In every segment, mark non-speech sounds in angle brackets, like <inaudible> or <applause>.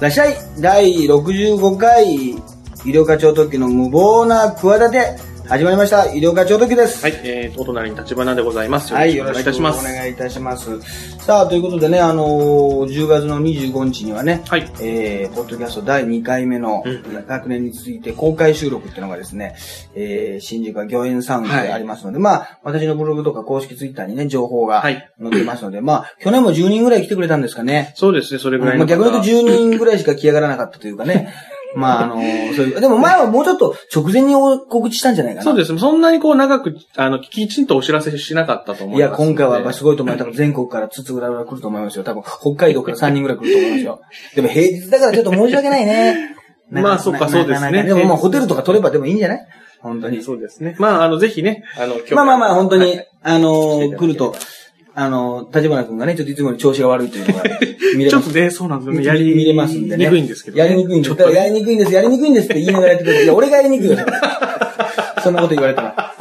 らっしゃい第65回医療課長特許の無謀な企て始まりました医療課長特急です。はい、えー、お隣に立花でございます。はい、よよろしくお願いいたします。願いいたします。さあ、ということでね、あのー10月の25日にはね、はいえー、ポッドキャスト第2回目のうん学年について公開収録っていうのがですね、えー、新宿は御苑サウンドでありますので、まあ、私のブログとか公式ツイッターにね、情報がはい載ってますので、まあ、去年も10人ぐらい来てくれたんですかね。そうですね、それぐらいまあ。逆に言うと10人ぐらいしか来やがらなかったというかね。<laughs> <laughs> まあ、あのーそういう、でも前はもうちょっと直前に告知したんじゃないかな。そうですね、そんなにこう長く、あの、きちんとお知らせしなかったと思いや、いますので。今回はやっぱすごいと思う。多分全国からつつぐらぐら来ると思いますよ。多分北海道から3人ぐらい来ると思いますよ。<laughs> でも平日だからちょっと申し訳ないね。な <laughs> まあそっかなそうですねでもまあホテルとか取ればでもいいんじゃない？本当に。そうですね。まあ、あの、ぜひね、あの、今日まあまあまあ本当に、はいあの来ると、あのー、立花君がね、ちょっといつもより調子が悪いというのが見れます。<laughs> ちょっとね、そうなんですよね。やり見れますんでね。にくいんですけど、ね。やりにくいんです。やりにくいんです、やりにくいんですって言いながらやってくれる。いや、俺がやりにくいよ。そんなこと言われたら。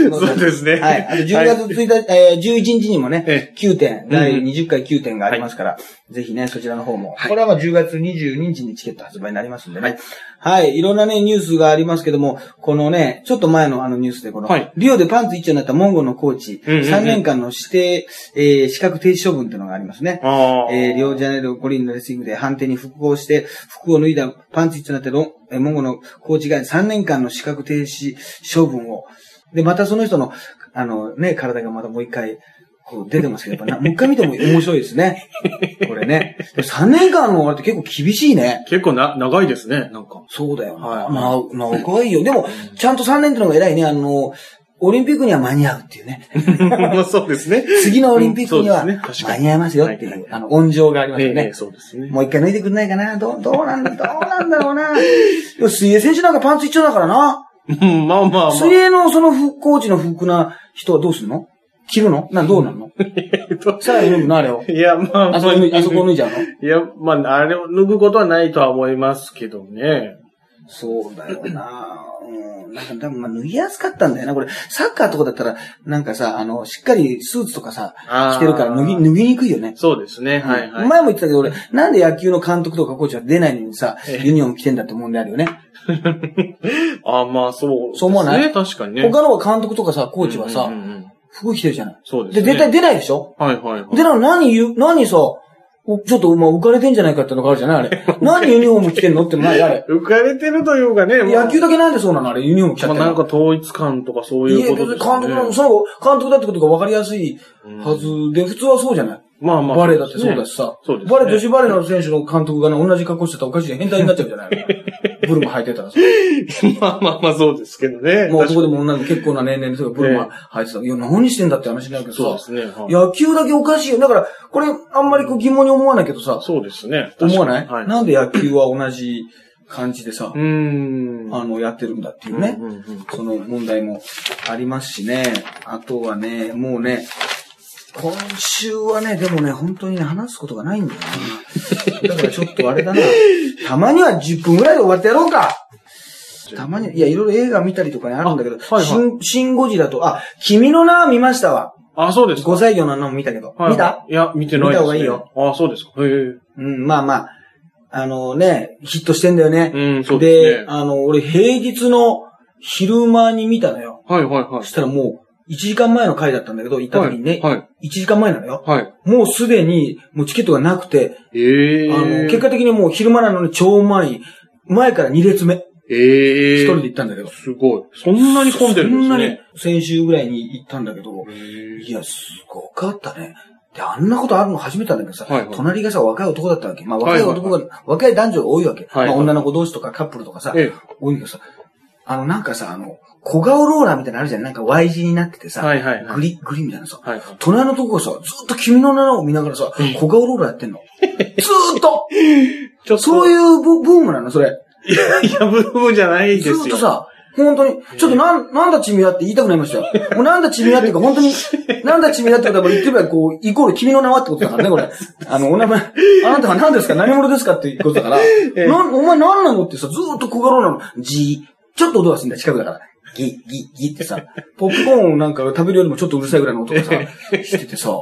<laughs> そうですね。はい。あと10月1日、えー、11日にもねえ、9点、ん第20回9点がありますから、ぜひね、そちらの方も。これはまあ10月22日にチケット発売になりますんでね。はい。いろんなね、ニュースがありますけども、このね、ちょっと前のあのニュースで、この、はいリオでパンツ一丁になったモンゴルのコーチ、うんうんうん3年間の指定、えー資格停止処分っていうのがありますね。ああ。えー、リオデジャネイロ五輪のレスリングで判定に複合して、服を脱いだパンツ一丁になってロン、えーモンゴルのコーチが3年間の資格停止処分を。で、またその人の、あのね、体がまたもう一回、こう出てますけど、やっぱなもう一回見ても面白いですね。これね。で3年間のあれって結構厳しいね。結構な、長いですね、なんか。そうだよ。はいまあ、長いよ。でも、ちゃんと3年ってのが偉いね。あの、オリンピックには間に合うっていうね。<laughs> まあそうですね。次のオリンピックには間に合いますよっていはいうはい、あの、温情がありますよねええ。そうですね。もう一回脱いでくんないかな？どう、どうなんだ、どうなんだろうな？水泳選手なんかパンツ一丁だからな。うんまあまあまあ。水泳のその副コーチの服な人はどうすんの？着るの？な、どうなんの？さらに脱ぐのあれを。いや、まあ、あそこ脱いあそこ脱いじゃうの？いや、まあ、あれを脱ぐことはないとは思いますけどね。そうだよな。うん。なんか、多分まあ脱ぎやすかったんだよな。これ、サッカーとかだったら、なんかさ、あの、しっかりスーツとかさ、着てるから脱ぎ、脱ぎにくいよね。そうですね。はいはい。前も言ってたけど、俺、なんで野球の監督とかコーチは出ないのにさ、ええユニフォーム着てんだって問題あるよね。<laughs> あまあ、そう、そう思わない？ね、確かにね。他の監督とかさ、コーチはさ、うんうんうん服着てるじゃない？で、そうですね。絶対出ないでしょ？はいはいはい。で、なの何言う、何さ、おちょっと、まあ、浮かれてんじゃないかってのがあるじゃない？あれ。<laughs> <laughs> 何ユニフォーム着てんのってのないあれ。<laughs> 浮かれてるというかね、野球だけなんでそうなのあれ、ユニフォーム着ちゃってんのまあなんか統一感とかそういうこと別ですよね。に監督の、その、監督だってことが分かりやすいはずで、普通はそうじゃないまあまあ。バレーだってそうだしさ。そうですねバレー、女子バレーの選手の監督がね、同じ格好してたらおかしい変態になっちゃうじゃない <laughs> ブルマ履いてたらさ。まあまあまあそうですけどね。もうそこでも。も女の子結構な年齢でブルマ履いてた。いや、何してんだって話になるけどさ。そうですね。はい野球だけおかしいよ。だから、これ、あんまりこう疑問に思わないけどさ、そうですね。思わない、はい。なんで野球は同じ感じでさう、ーん。あの、やってるんだっていうねうんうんうんその問題もありますしね。あとはね、もうね、今週はね、でもね、本当にね、話すことがないんだよな。だからちょっとあれだな。たまには10分ぐらいで終わってやろうかたまに、いや、いろいろ映画見たりとかね、あるんだけど、あはいはいシン、シンゴジラと、あ、君の名は見ましたわ。あ、そうですか。5歳魚の名も見たけど。はい見た？いや、見てないです、ね。見た方がいいよ。あ、そうですか。へえ。うん、まあまあ、あのね、ヒットしてんだよね。うん、そうですね。あの、俺平日の昼間に見たのよ。はいはいはいそ。したらもう、1時間前の回だったんだけど、行った時にね、はい。1時間前なのよ。はい。もうすでに、もうチケットがなくて、ええあの、結果的にもう昼間なのに超前に、前から2列目、ええ一人で行ったんだけど。すごい。そんなに混んでるんですそんなにね。、先週ぐらいに行ったんだけど、いや、すごかったね。で、あんなことあるの初めてなんだけどさ、はいはい隣がさ、若い男だったわけ。まあ若い男が、はい若い男女が多いわけ。はいまあ女の子同士とかカップルとかさ、え多いけどさ、あのなんかさ、あの、小顔ローラーみたいなのあるじゃん。なんか Y 字になっててえさ、はいはいはい。グリ、グリみたいなさ、はいはい。隣のとこがさ、ずっと君の名を見ながらさ、小顔ローラーやってんの。<laughs> ずーっとそういうブブームなの、それ。いや、いや、ブームじゃないですよ。ずーっとさ、本当に、ちょっとなん、なんだチミはって言いたくなりましたよ。もうなんだチミはっていうか、本当に、<laughs> なんだチミはってことは、言ってみれば、こう、イコール君の名はってことだからね、これ。<laughs> あの、お名前、あなたは何ですか？何者ですか？っていうことだから、えなん、お前何なの？ってさ、ずーっと小顔なの。じー、ちょっと音がするんだよ、近くだから。ギ、ギ、ギってさ、ポップコーンなんか食べるよりもちょっとうるさいぐらいの音がさ、<laughs> しててさ、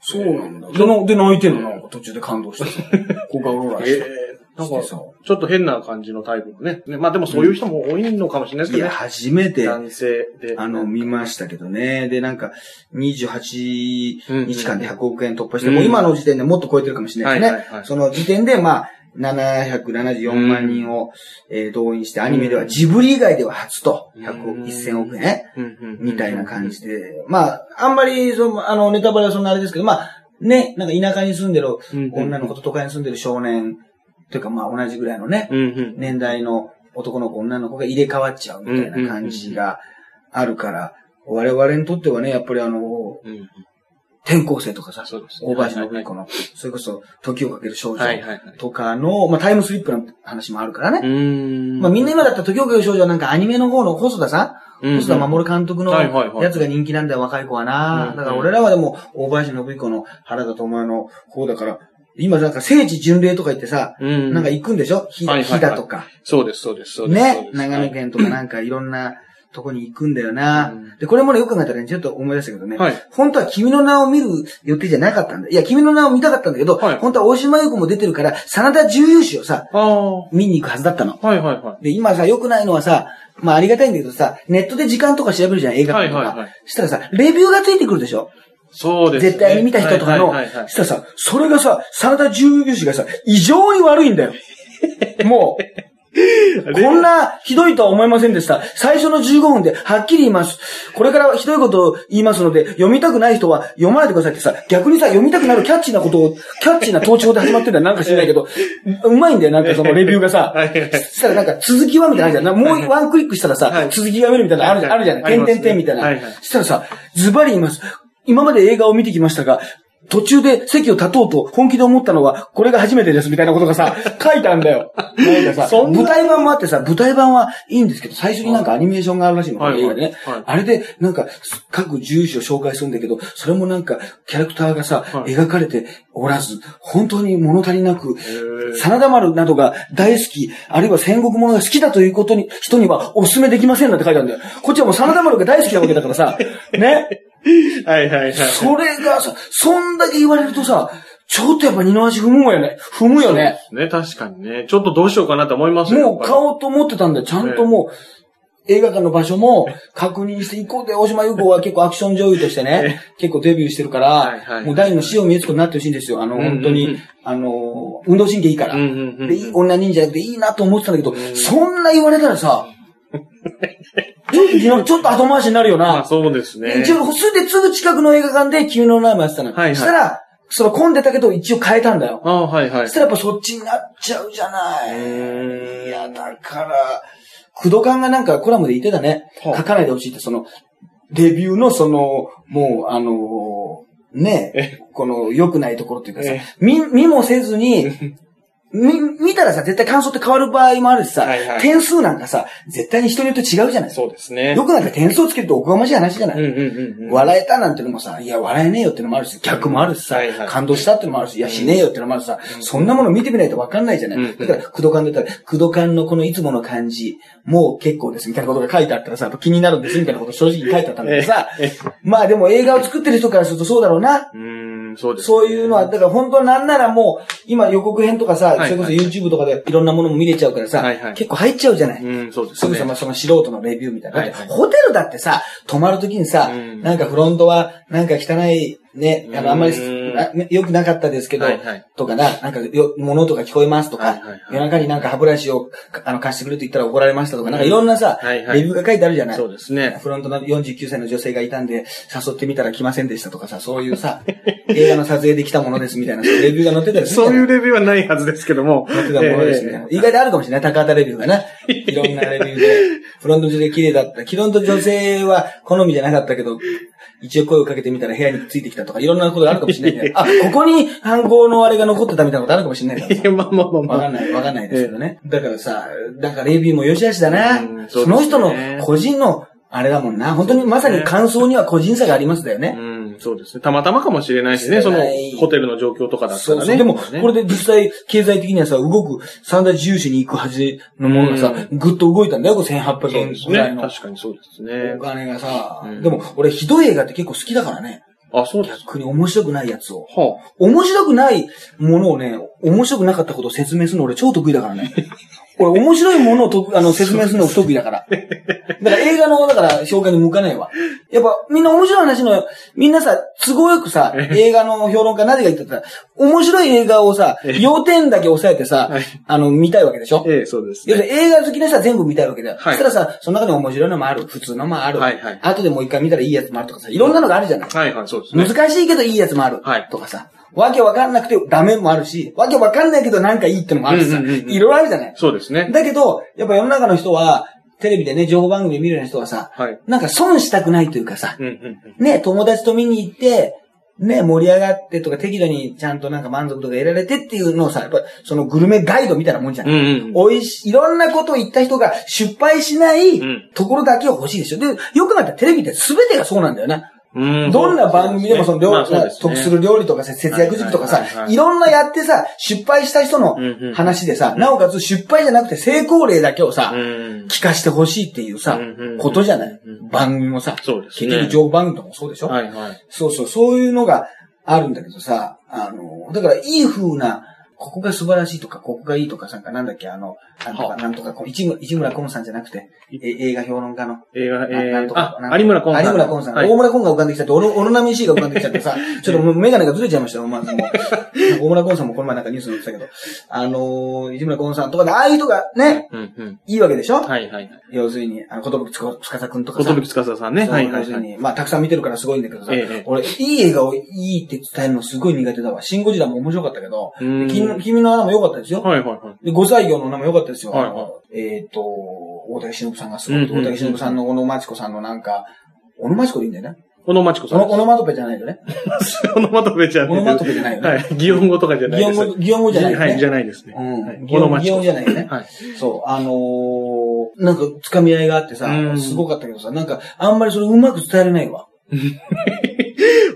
そうなんだ。で、なで泣いてんの？なんか途中で感動してさ、小顔ローラーして。えなんか、ちょっと変な感じのタイプのね。ねまあでもそういう人も多いのかもしれないですいや、けどね。初めて、男性で。あの、見ましたけどね。で、なんか、28うん日間で100億円突破して、うんもう今の時点でもっと超えてるかもしれないですね。はいはいはいその時点で、まあ、774万人を、えー動員して、アニメではジブリ以外では初と、100億、うん。1000億円みたいな感じで、まあ、あんまり、その、あの、ネタバレはそんなあれですけど、まあ、ね、なんか田舎に住んでる女の子と都会に住んでる少年、というかまあ同じぐらいのね。年代の男の子、女の子が入れ替わっちゃうみたいな感じがあるから、我々にとってはね、やっぱりあの、うん転校生とかさ、そうですね大林信彦の、それこそ時をかける少女。とかの、まあタイムスリップの話もあるからうね。まあみんな今だったら時をかける少女はなんかアニメの方の細田さうんん細田守監督のやつが人気なんだよ、若い子はうな。んだから俺らはでも、大林信彦の原田智也の方だから、今なんか聖地巡礼とか言ってさ、うん。なんか行くんでしょ？ひはいはいはい飛騨とか。そうです、そうです、そうです。ね？長野。県とかなんかいろんなとこに行くんだよな。うんで、これもね、よく考えたらね、ちょっと思い出したけどね。はい。本当は君の名を見る予定じゃなかったんだ。いや、君の名を見たかったんだけど、はい本当は大島優子も出てるから、真田重優氏をさ、ああ。は見に行くはずだったの。いはいはで、今さ、良くないのはさ、まあありがたいんだけどさ、ネットで時間とか調べるじゃん、映画館とか。はいはいはいしたらさ、レビューがついてくるでしょい。そうですね。絶対に見た人とかの。はいはいはいはいしたらさ、それがさ、真田重優氏がさ、異常に悪いんだよ。もう、<laughs> こんなひどいとは思いませんでした。最初の15分ではっきり言います。これからひどいことを言いますので、読みたくない人は読まないでくださいってさ、逆にさ、読みたくなるキャッチーなことを、キャッチーな盗聴で始まってんだよ。なんか知らないけど、うまいんだよ、なんかそのレビューがさ。そしたらなんか続きはみたいなのあるじゃん。もうワンクリックしたらさ、はい続きが読めるみたいなのあるじゃん。あるじゃん。点々点みたいな。そしたらさ、ズバリ言います。今まで映画を見てきましたが、途中で席を立とうと本気で思ったのは、これが初めてですみたいなことがさ、書いてあるんだよ。なんかさ、舞台版もあってさ、舞台版はいいんですけど、最初になんかアニメーションがあるらしいの、映画でねはい。あれで、なんか、各住所を紹介するんだけど、それもなんか、キャラクターがさ、はい描かれておらず、本当に物足りなく、真田丸などが大好き、あるいは戦国物が好きだということに、人にはお勧めできませんなんて書いてあるんだよ。こっちはもう真田丸が大好きなわけだからさ、ね。<laughs> はいはいはい。それがさ、そんだけ言われるとさ、ちょっとやっぱ二の足踏むよね。踏むよね。ね、確かにね。ちょっとどうしようかなと思いますよもう買おうと思ってたんだよ。ちゃんともう、映画館の場所も確認していこうで、大島優子は結構アクション女優としてね、結構デビューしてるから、はいはいもう第二の塩見悦子になってほしいんですよ。あの、うんうんうん本当に、あの、運動神経いいから。うんうんうんで、いい女人じゃなくていいなと思ってたんだけど、んそんな言われたらさ、<laughs> ちょっとちょっと後回しになるよな。まあそうですね。一応、すぐ、すぐ近くの映画館で君の名前やってたの。はいはいしたら、その混んでたけど一応変えたんだよ。ああ、はいはいそし。たらやっぱそっちになっちゃうじゃない。いや、だから、クドカンがなんかコラムで言ってたね。はあ書かないでほしいって、その、レビューのその、もう、あのねえこの良くないところっていうかさえ、見、見もせずに、<laughs> み、見たらさ、絶対感想って変わる場合もあるしさ、はいはい。点数なんかさ、絶対に人によって違うじゃない。そうですね。よくなんか点数をつけるとおこがましい話じゃない、うんうんうんうん。笑えたなんてのもさ、いや、笑えねえよってのもあるし、逆もあるしさ、はいはい。感動したってのもあるし、いや、しねえよってのもあるしさ、そんなもの見てみないとわかんないじゃない、うんだから、クドカンで言ったら、クドカンのこのいつもの感じ、もう結構です、みたいなことが書いてあったらさ、やっぱ気になるんです、みたいなこと正直に書いてあったんだけどさ、ええ。まあでも映画を作ってる人からするとそうだろうな。うーん、そうですね。そういうのは、だから本当はなんならもう、今予告編とかさ、はいそれこそ YouTube とかでいろんなものも見れちゃうからさ、はいはい。結構入っちゃうじゃない、うん、そうですね。すぐさまその素人のレビューみたいな。はいはい。ホテルだってさ、泊まるときにさ、うん。なんかフロントは、なんか汚い、ね、あの、あんまりうんあね良くなかったですけど、はいはいとかな、なんかよ、物音が聞こえますとか、はいはいはい夜中になんか歯ブラシをかあの貸してくれと言ったら怒られましたとか、なんかいろんなさ、はいはいレビューが書いてあるじゃない。そうですね。フロントの49歳の女性がいたんで、誘ってみたら来ませんでしたとかさ、そういうさ、<laughs> 映画の撮影で来たものですみたいな、そういうレビューが載ってたりするそういうレビューはないはずですけども。載ってたものですね。意外とあるかもしれない。高畑レビューがな。いろんなレビューで。フロント女性綺麗だった。フロント女性は好みじゃなかったけど、一応声をかけてみたら部屋についてきたとか、いろんなことがあるかもしれないね。あ、ここに犯行のあれが残ってたみたいなことあるかもしれないからさいや、まあまあまあまあ。わかんない、わかんないですけどね。だからさ、だからレビューも良し悪しだなうん。その人の個人の、あれだもんな。本当にまさに感想には個人差がありますだよね。うん、そうですね。たまたまかもしれないしね、そのホテルの状況とかだったらね。そうそう。でも、ねこれで実際、経済的にはさ、動く、三大重視に行くはずのものがさ、ぐっと動いたんだよ、これ1800円。ぐらいの。確かにそうですねお。金がさ、うんでも、俺、ひどい映画って結構好きだからね。あ、そうです。逆に面白くないやつを。は面白くないものをね、面白くなかったことを説明するの俺超得意だからね。俺面白いものをと <laughs> あの説明するの不得意だから。だから映画の、だから紹介に向かないわ。やっぱみんな面白い話の、みんなさ、都合よくさ、映画の評論家なぜか言ってたら、面白い映画をさ、要点だけ押さえてさはい、あの、見たいわけでしょ？あ。ええ、そうです要するに映画好きな人は全部見たいわけだよ。はいそしたらさ、その中でも面白いのもある、普通のもある。はいはい後でもう一回見たらいいやつもあるとかさ、いろんなのがあるじゃない。はいはい、そうですね。難しいけどいいやつもある。はいとかさ。わけわかんなくてダメもあるし、わけわかんないけどなんかいいってのもあるしさ。うんうんうんうんいろいろあるじゃない。そうですね。だけど、やっぱ世の中の人は、テレビでね、情報番組見るような人はさ、はい。なんか損したくないというかさ、うんうんうん。ね、友達と見に行って、ね、盛り上がってとか適度にちゃんとなんか満足とか得られてっていうのをさ、やっぱそのグルメガイドみたいなもんじゃん。うんうん。美味しい、いろんなことを言った人が失敗しないうんところだけを欲しいでしょ。で、よくなったらテレビって全てがそうなんだよな。うん。どんな番組でもその料理、得する料理とかさ節約術とかさはいろんなやってさ、失敗した人の話でさ、なおかつ失敗じゃなくて成功例だけをさう、ん。聞かしてほしいっていうさことじゃない？うん。番組もさ。結局情報番組とかもそうでしょ？そうそう、そういうのがあるんだけどさ、あの、だからいい風な、ここが素晴らしいとか、ここがいいとかさ、なんだっけ、あの、なんとか、はなんとか、こう市村市村昆さんじゃなくて、え映画評論家の。映画、ななんえー、あ、有村昆さん。有村昆さん。はい大村昆が浮かんできちゃって、オロナミン C が浮かんできちゃってさ、<laughs> ちょっともうメガネがずれちゃいましたよ、まあ、もう。大村昆さんもこの前なんかニュースに載ってたけど、あのー、市村昆さんとかで、ああいう人がね、うんうん。いいわけでしょ？はいはいはい。要するに、あの、ことぶきつかさくんとかことさ。ぶきつかささんね。はいはいはい。要するに、まあ、たくさん見てるからすごいんだけどさ、ええ俺、いい映画をいいって伝えるのすごい苦手だわ。シンゴジラも面白かったけど、うん君君の穴も良かったですよ。はいはいはい。で、5歳業の名も良かったですよ。はいはいえっ、と、大竹しのぶさんがすごい。大竹しのぶさんの小野町子さんのなんか、小野町子でいいんだよね。小野町子さん。オノマトペじゃないよね。オノマトペじゃない。オノマトペじゃないよね。はい。擬音語とかじゃないです。擬音語、擬音語じゃないよね。はい、じゃないですね。うんはい擬音擬音じゃないよねはい。そう、あのー、なんか、つかみ合いがあってさう、んすごかったけどさ、なんか、あんまりそれうまく伝えれないわ。<laughs>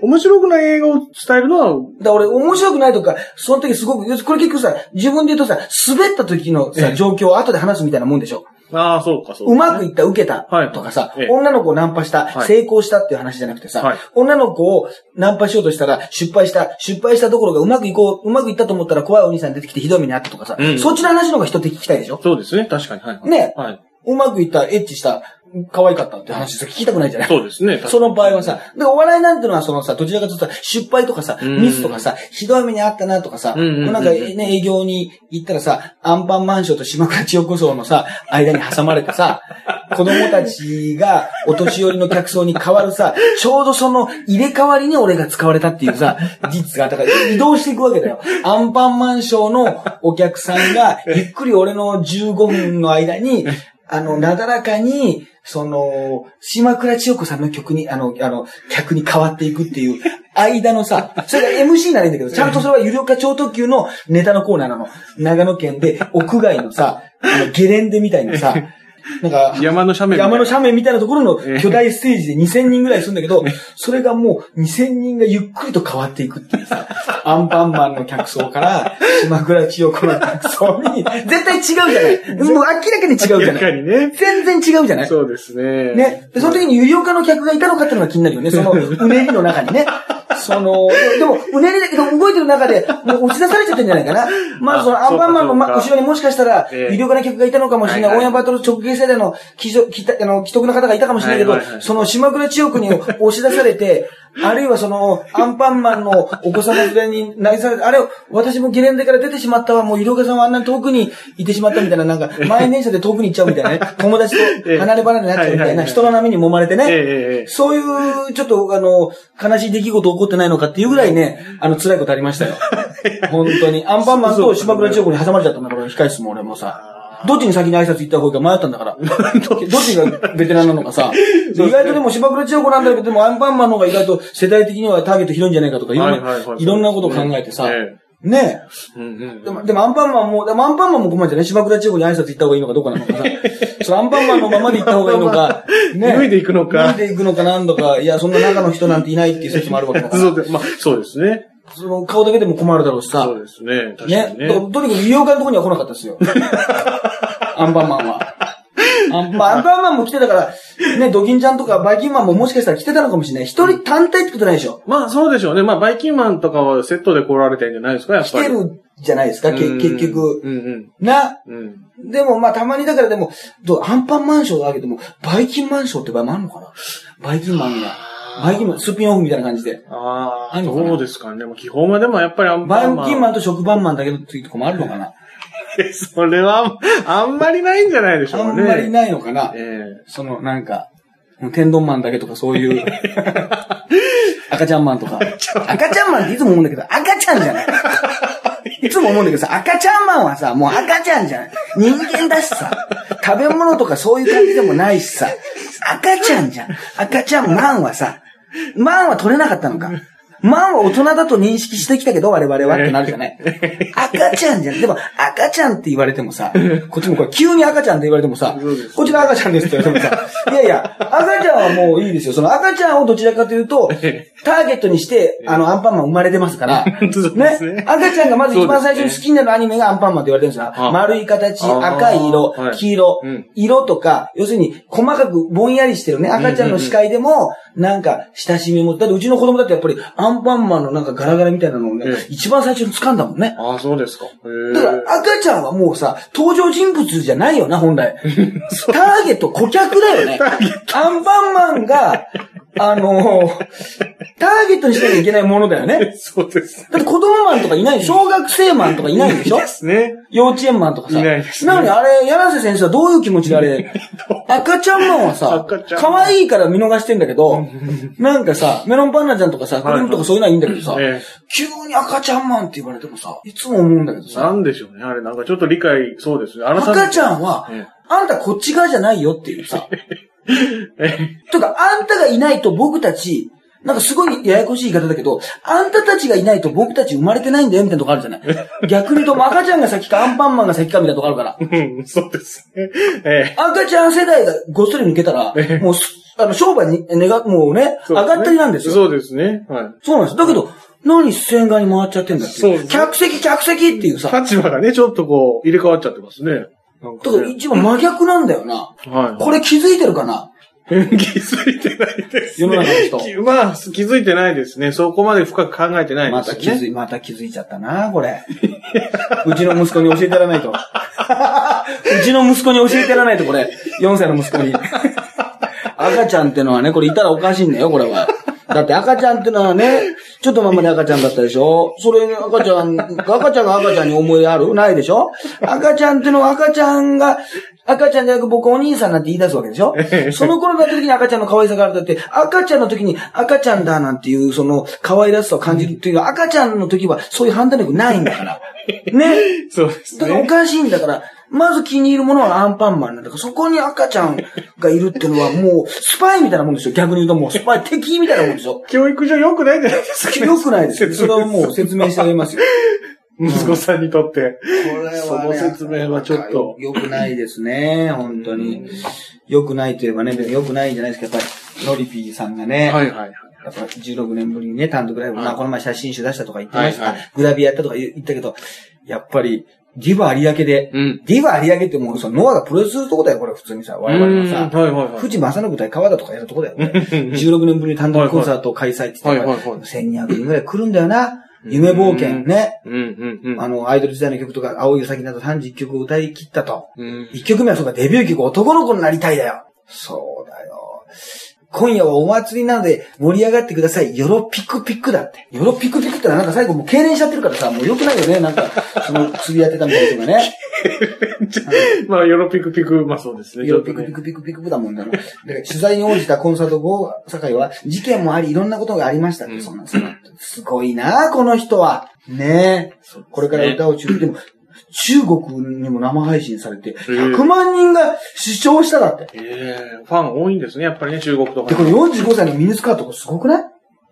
面白くない映画を伝えるのは、だから俺、面白くないとか、その時すごく、これ結局さ、自分で言うとさ、滑った時のさ、ええ状況を後で話すみたいなもんでしょ？ああ、そうか、そうか。うまくいった、受けたはいとかさ、ええ女の子をナンパした、はい成功したっていう話じゃなくてさ、はい女の子をナンパしようとしたら失敗した、失敗したところがうまくいこう、うまくいったと思ったら怖いお兄さん出てきてひどい目にあったとかさ、うんそっちの話の方が人って聞きたいでしょ？そうですね、確かに。はいはい。ねはい。うまくいった、エッチした、可愛かったって話さ聞きたくないじゃない？そうですね、その場合はさ、で、お笑いなんてのはそのさ、どちらかというとさ、失敗とかさ、うん。ミスとかさ、ひどい目にあったなとかさ、なんかね、営業に行ったらさ、アンパンマンションと島倉千代子層のさ、間に挟まれてさ、<laughs> 子供たちがお年寄りの客層に変わるさ、ちょうどその入れ替わりに俺が使われたっていうさ、事実があったから移動していくわけだよ。アンパンマンションのお客さんが、ゆっくり俺の15分の間に、あの、なだらかに、その、島倉千代子さんの曲に、あの、あの、客に変わっていくっていう、<laughs> 間のさ、それが MC ならいいんだけど、ちゃんとそれは有料化超特急のネタのコーナーなの。長野県で、屋外のさ、あの、ゲレンデみたいなさ、<laughs> なんか、山の斜面。山の斜面みたいなところのええ巨大ステージで2000人ぐらいするんだけど、それがもう2000人がゆっくりと変わっていくっていうさ、<laughs> アンパンマンの客層から、島倉千代子の客層に、絶対違うじゃない。もう明らかに違うじゃ明らない。かにね。全然違うじゃないそうですね。ね。で、その時に有料化の客がいたのかっていうのが気になるよね。その、うねりの中にね。その、ででも、うねりだけど動いてる中で、もう押し出されちゃってんじゃないかな。まあ、あそのアンパンマンの後ろにもしかしたら、ええ有料化の客がいたのかもしれない。オンエアバトル直撃世代の既得あの既得な方がいたかもしれないけどその島倉千代子に押し出されて、あるいはその、アンパンマンのお子様連れになりされて、あれ、私もゲレンデから出てしまったわ、もう医療家さんはあんなに遠くにいてしまったみたいな、なんか、満員電車で遠くに行っちゃうみたいなね、友達と <laughs> 離れ離れになっちゃうみたいな、人の波に揉まれてね、そういう、ちょっと、あの、悲しい出来事起こってないのかっていうぐらいね、あの、辛いことありましたよ。<laughs> 本当に。アンパンマンと島倉千代子に挟まれちゃったんだから、控室も俺もさ。どっちに先に挨拶行った方が迷ったんだから。<laughs> どっちがベテランなのかさ。意外とでも島倉千代子なんだけど、でもアンパンマンの方が意外と世代的にはターゲット広いんじゃないかとか、いろんな、はいはいはいいろんなことを考えてさ。えねうんうんでも、でもアンパンマンも、でもアンパンマンも困るんじゃない島倉千代子に挨拶行った方がいいのかどうかなのかさ。<laughs> そのアンパンマンのままで行った方がいいのか、ね。脱いでいくのか脱いでいくのかなんとか、いや、そんな中の人なんていないっていう説もあるわけだから。そうで、まあ、そうですね。その顔だけでも困るだろうしさ。そうですね。確かねにね。ととにかく医療科のところには来なかったですよ。<laughs> アンパンマンは。<laughs> アンまあアンパンマンも来てたから、ね、ドキンちゃんとかバイキンマンももしかしたら来てたのかもしれない。一人単体ってことないでしょ。まあそうでしょうね。まあバイキンマンとかはセットで来られてんじゃないですか、やっぱり。来てるじゃないですか、けうん結局。うんな。うん。うん。でもまあたまにだからでも、どうアンパンマンショーだけども、バイキンマンショーって場合もあるのかな？バイキンマンが。バイキンマン、スピンオフみたいな感じで。ああ、あるのかな？そうですかね。でも基本はでもやっぱりアンバイパンマン。キンマンと食パンマンだけどっていうとこもあるのかな？<laughs> それは、あんまりないんじゃないでしょあうんね。まりないのかなえその、なんか、天丼マンだけとかそういう、<laughs> 赤ちゃんマンとか。赤ちゃんマンっていつも思うんだけど、赤ちゃんじゃない。いつも思うんだけどさ、赤ちゃんマンはさ、もう赤ちゃんじゃない。人間だしさ、食べ物とかそういう感じでもないしさ、赤ちゃんじゃん。赤ちゃんマンはさ、マンは取れなかったのか。マンは大人だと認識してきたけど、我々はってなるじゃない。<laughs> 赤ちゃんじゃん。でも、赤ちゃんって言われてもさ、こっちもこれ急に赤ちゃんって言われてもさこちら赤ちゃんですって言われてもさ、<laughs> いやいや、赤ちゃんはもういいですよ。その赤ちゃんをどちらかというと、ターゲットにして、あの、アンパンマン生まれてますから、<laughs> ね。赤ちゃんがまず一番最初に好きになるアニメがアンパンマンって言われてるんですよ。あ丸い形、赤い色は、い。黄色うん、色とか、要するに細かくぼんやりしてるね、赤ちゃんの視界でも、なんか親しみも、だってうちの子供だってやっぱりアンパンマンのなんかガラガラみたいなのをねええ、一番最初に掴んだもんね。ああ、そうですか。だから赤ちゃんはもうさ、登場人物じゃないよな、本来。<laughs> ターゲット、顧客だよね。アンパンマンが、あのターゲットにしなきゃいけないものだよね。<laughs> そうです。だって子供マンとかいない小学生マンとかいないんでしょ？ですね。幼稚園マンとかさ。いないですねなのにあれ、柳瀬先生はどういう気持ちであれ、<laughs> 赤ちゃんマンはさ赤ちゃん、マン可愛いから見逃してんだけど、なんかさ、メロンパンナちゃんとかさ、クリームとかそういうのはいいんだけどさ、え急に赤ちゃんマンって言われてもさ、いつも思うんだけどえ。さ、なんでしょうね。あれ、なんかちょっと理解、そうですね。あなた赤ちゃんはええ、あんたこっち側じゃないよっていうさ。<laughs> え <laughs> とか、あんたがいないと僕たち、なんかすごいややこしい言い方だけど、あんたたちがいないと僕たち生まれてないんだよみたいなとこあるじゃない。<laughs> 逆に言うと、赤ちゃんが先かアンパンマンが先かみたいなとこあるから。うん、そうですね。ええ。赤ちゃん世代がごっそり抜けたらええ、もうす、あの、商売に、ねが、もうね、そう上がったりなんですよ。そうですね。はい。そうなんです。だけど、何視線側に回っちゃってんだって。そうね客席、客席っていうさ、立場がね、ちょっとこう、入れ替わっちゃってますね。なんかだ。一番真逆なんだよな。はい。これ気づいてるかな？気づいてないです、ね。世の中の人きまあ、気づいてないですね。そこまで深く考えてないでよね。ますた気づい、また気づいちゃったな、これ。<laughs> うちの息子に教えてやらないと。<laughs> うちの息子に教えてやらないと、これ。4歳の息子に。<laughs> 赤ちゃんってのはね、これいたらおかしいんだよ、これは。だって赤ちゃんってのはね、ちょっとままで赤ちゃんだったでしょ？それに赤ちゃん、赤ちゃんが赤ちゃんに思い出ある？ないでしょ？赤ちゃんってのは赤ちゃんが、赤ちゃんじゃなく僕お兄さんなんて言い出すわけでしょ？その頃になった時に赤ちゃんの可愛さがあるだって、赤ちゃんの時に赤ちゃんだなんていう、その可愛らしさを感じるっていうのは、赤ちゃんの時はそういう判断力ないんだから。ね？<laughs> そうですね。だからおかしいんだから、まず気に入るものはアンパンマンなんだから、そこに赤ちゃんがいるっていうのはもう、スパイみたいなもんですよ。逆に言うともう、スパイ、敵みたいなもんですよ。教育上良くないんじゃないですか。よくないですよ。それはもう説明してあげますよ。<laughs> 息子さんにとって。これその説明はちょっと。よくないですね、本当に。よくないといえばね、よくないんじゃないですか、やっぱり、ノリピーさんがね。はいはいはい。やっぱ16年ぶりにね、単独ライブ、この前写真集出したとか言ってました。はいはいグラビアやったとか言ったけど、やっぱり、ディバ有明で、うん。ディバ有明ってもう、そのノアがプロレスするとこだよ、これ普通にさ、我々のさ。はいはいはい。藤正信対川田とかやるとこだよね。16年ぶりに単独コンサートを開催って言って、はいはいはい1200人ぐらい来るんだよな。夢冒険ね。うんうんうん。あの、アイドル時代の曲とか、青いウサギなど31曲を歌い切ったと。うん。1曲目はそうか、デビュー曲、男の子になりたいだよ。そうだよ。今夜はお祭りなので盛り上がってください。よろピクピクだって。よろピクピクってのはなんか最後もう痙攣しちゃってるからさ、もう良くないよね。なんか、その釣りやってたみたいな人がね。<laughs> まあ、ヨロピクピク、まあそうですね。よろピクピクピクピクだもんだな。だから取材に応じたコンサート後、酒井は、事件もあり、いろんなことがありましたって、うんそんな、すごいなこの人は。ねえ。これから歌を中、でも、中国にも生配信されて、え100万人が視聴しただって。ええファン多いんですね、やっぱりね、中国とかで、これ45歳のミニスカート、これすごくない？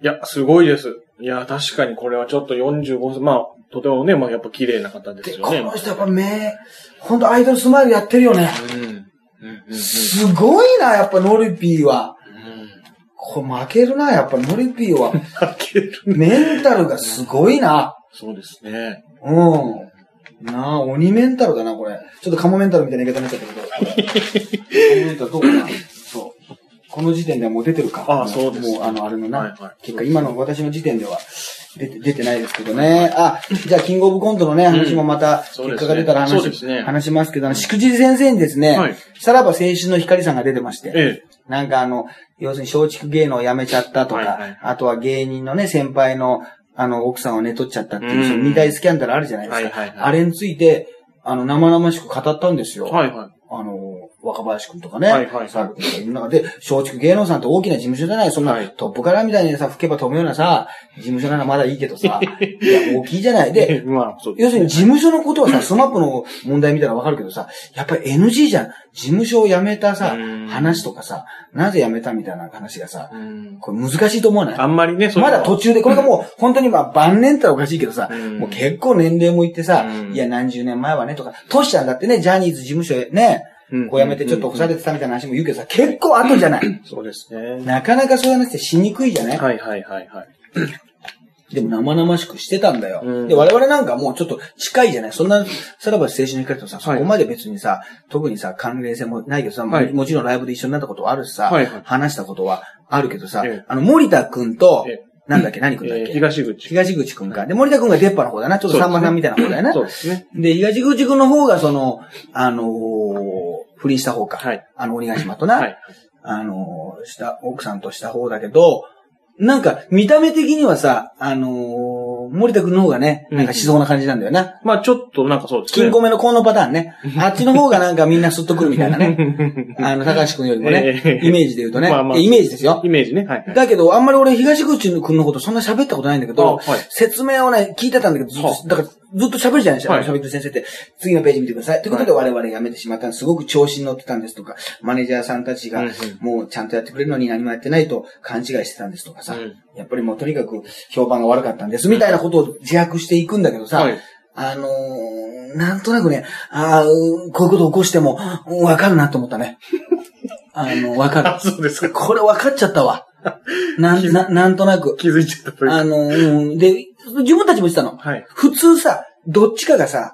いや、すごいです。いや、確かにこれはちょっと45歳、まあ、とてもね、まあやっぱ綺麗な方ですで、よね。この人やっぱ目、ほんとアイドルスマイルやってるよね。うん。うん。うん。うん。すごいな、やっぱノリピーは。うん。これ負けるな、やっぱノリピーは。<laughs> 負ける。メンタルがすごいな。そうですね。うん。なあ、鬼メンタルだな、これ。ちょっとカモメンタルみたいな言い方になっちゃったけど。<laughs> カモメンタルどうかなそう。この時点ではもう出てるか。ああそうですもう、あの、あれのな。はいはい結果、今の私の時点では出て、出てないですけどね。あ、じゃあ、キングオブコントのね、話もまた、結果が出たら話、そうですね話しますけど、しくじり先生にですね、はいさらば青春の光さんが出てまして、えなんかあの、要するに松竹芸能を辞めちゃったとか、はいはいあとは芸人のね、先輩の、あの、奥さんを寝取っちゃったっていう、うんその二大スキャンダルあるじゃないですか。はいはいはいあれについて、あの、生々しく語ったんですよ。えはいはい。あの、若林くんとかね。はいはいはい。で、松竹芸能さんって大きな事務所じゃない？そんな、はい。トップカラーみたいにさ、吹けば飛ぶようなさ、事務所ならまだいいけどさ、<laughs> いや、大きいじゃない？で、<laughs> まあ、そう要するに事務所のことはさ、スマップの問題見たらわかるけどさ、やっぱり NG じゃん。事務所を辞めたさうん、話とかさ、なぜ辞めたみたいな話がさ、うん。これ難しいと思わない？あんまりね、まだ途中で、これがもう <laughs> 本当にまあ晩年っておかしいけどさ、うん。もう結構年齢もいってさ、うん。いや何十年前はねとか、トシちゃんだってね、ジャニーズ事務所へね、うんこう辞めてちょっと干されてたみたいな話も言うけどさ、結構後じゃない？そうですね。なかなかそういう話ってしにくいじゃない？はいはいはいはい。でも生々しくしてたんだよ。うんで、我々なんかもうちょっと近いじゃない？そんな、さらば青春の光とさ、そはいこまで別にさ、特にさ、関連性もないけどさ、はいもちろんライブで一緒になったことはあるしさ、はいはい話したことはあるけどさ、ええあの、森田くんと、ええなんだっけ、何くんだっけ、えー東口。東口くんか。で、森田くんが出っ歯の方だな。ちょっとさんまさんみたいな方だよな。そうですね。で、東口くんの方が、その、あのー不倫した方か。はい。あの、鬼ヶ島とな。はい。あのーした、奥さんとした方だけど、なんか、見た目的にはさ、あのー森田くんの方がね、なんかしそうな感じなんだよな。まあちょっとなんかそうですね。金庫目のこのパターンね。あっちの方がなんかみんなスッとくるみたいなね。<laughs> あの、高橋くんよりもね、ええイメージで言うとね。まあまあイメージですよ。イメージね。はいはい。だけど、あんまり俺、東口くんのことそんな喋ったことないんだけど、あはい説明をね、聞いてたんだけど、だから、ずっと喋るじゃないですか、はい喋ってる先生って。次のページ見てください。ということで、我々辞めてしまったんです。すごく調子に乗ってたんですとか、マネージャーさんたちがもうちゃんとやってくれるのに何もやってないと勘違いしてたんですとかさ、うんやっぱりもうとにかく評判が悪かったんです、みたいなことを自白していくんだけどさ、はいあのー、なんとなくね、ああ、うこういうこと起こしても、うんわかるなと思ったね。<laughs> あの、わかるあ、。そうですか。これ分かっちゃったわ。<laughs> なん、な、なんとなく。気づいちゃった。あの、うん。で、自分たちも言ってたの。はい。普通さ、どっちかがさ、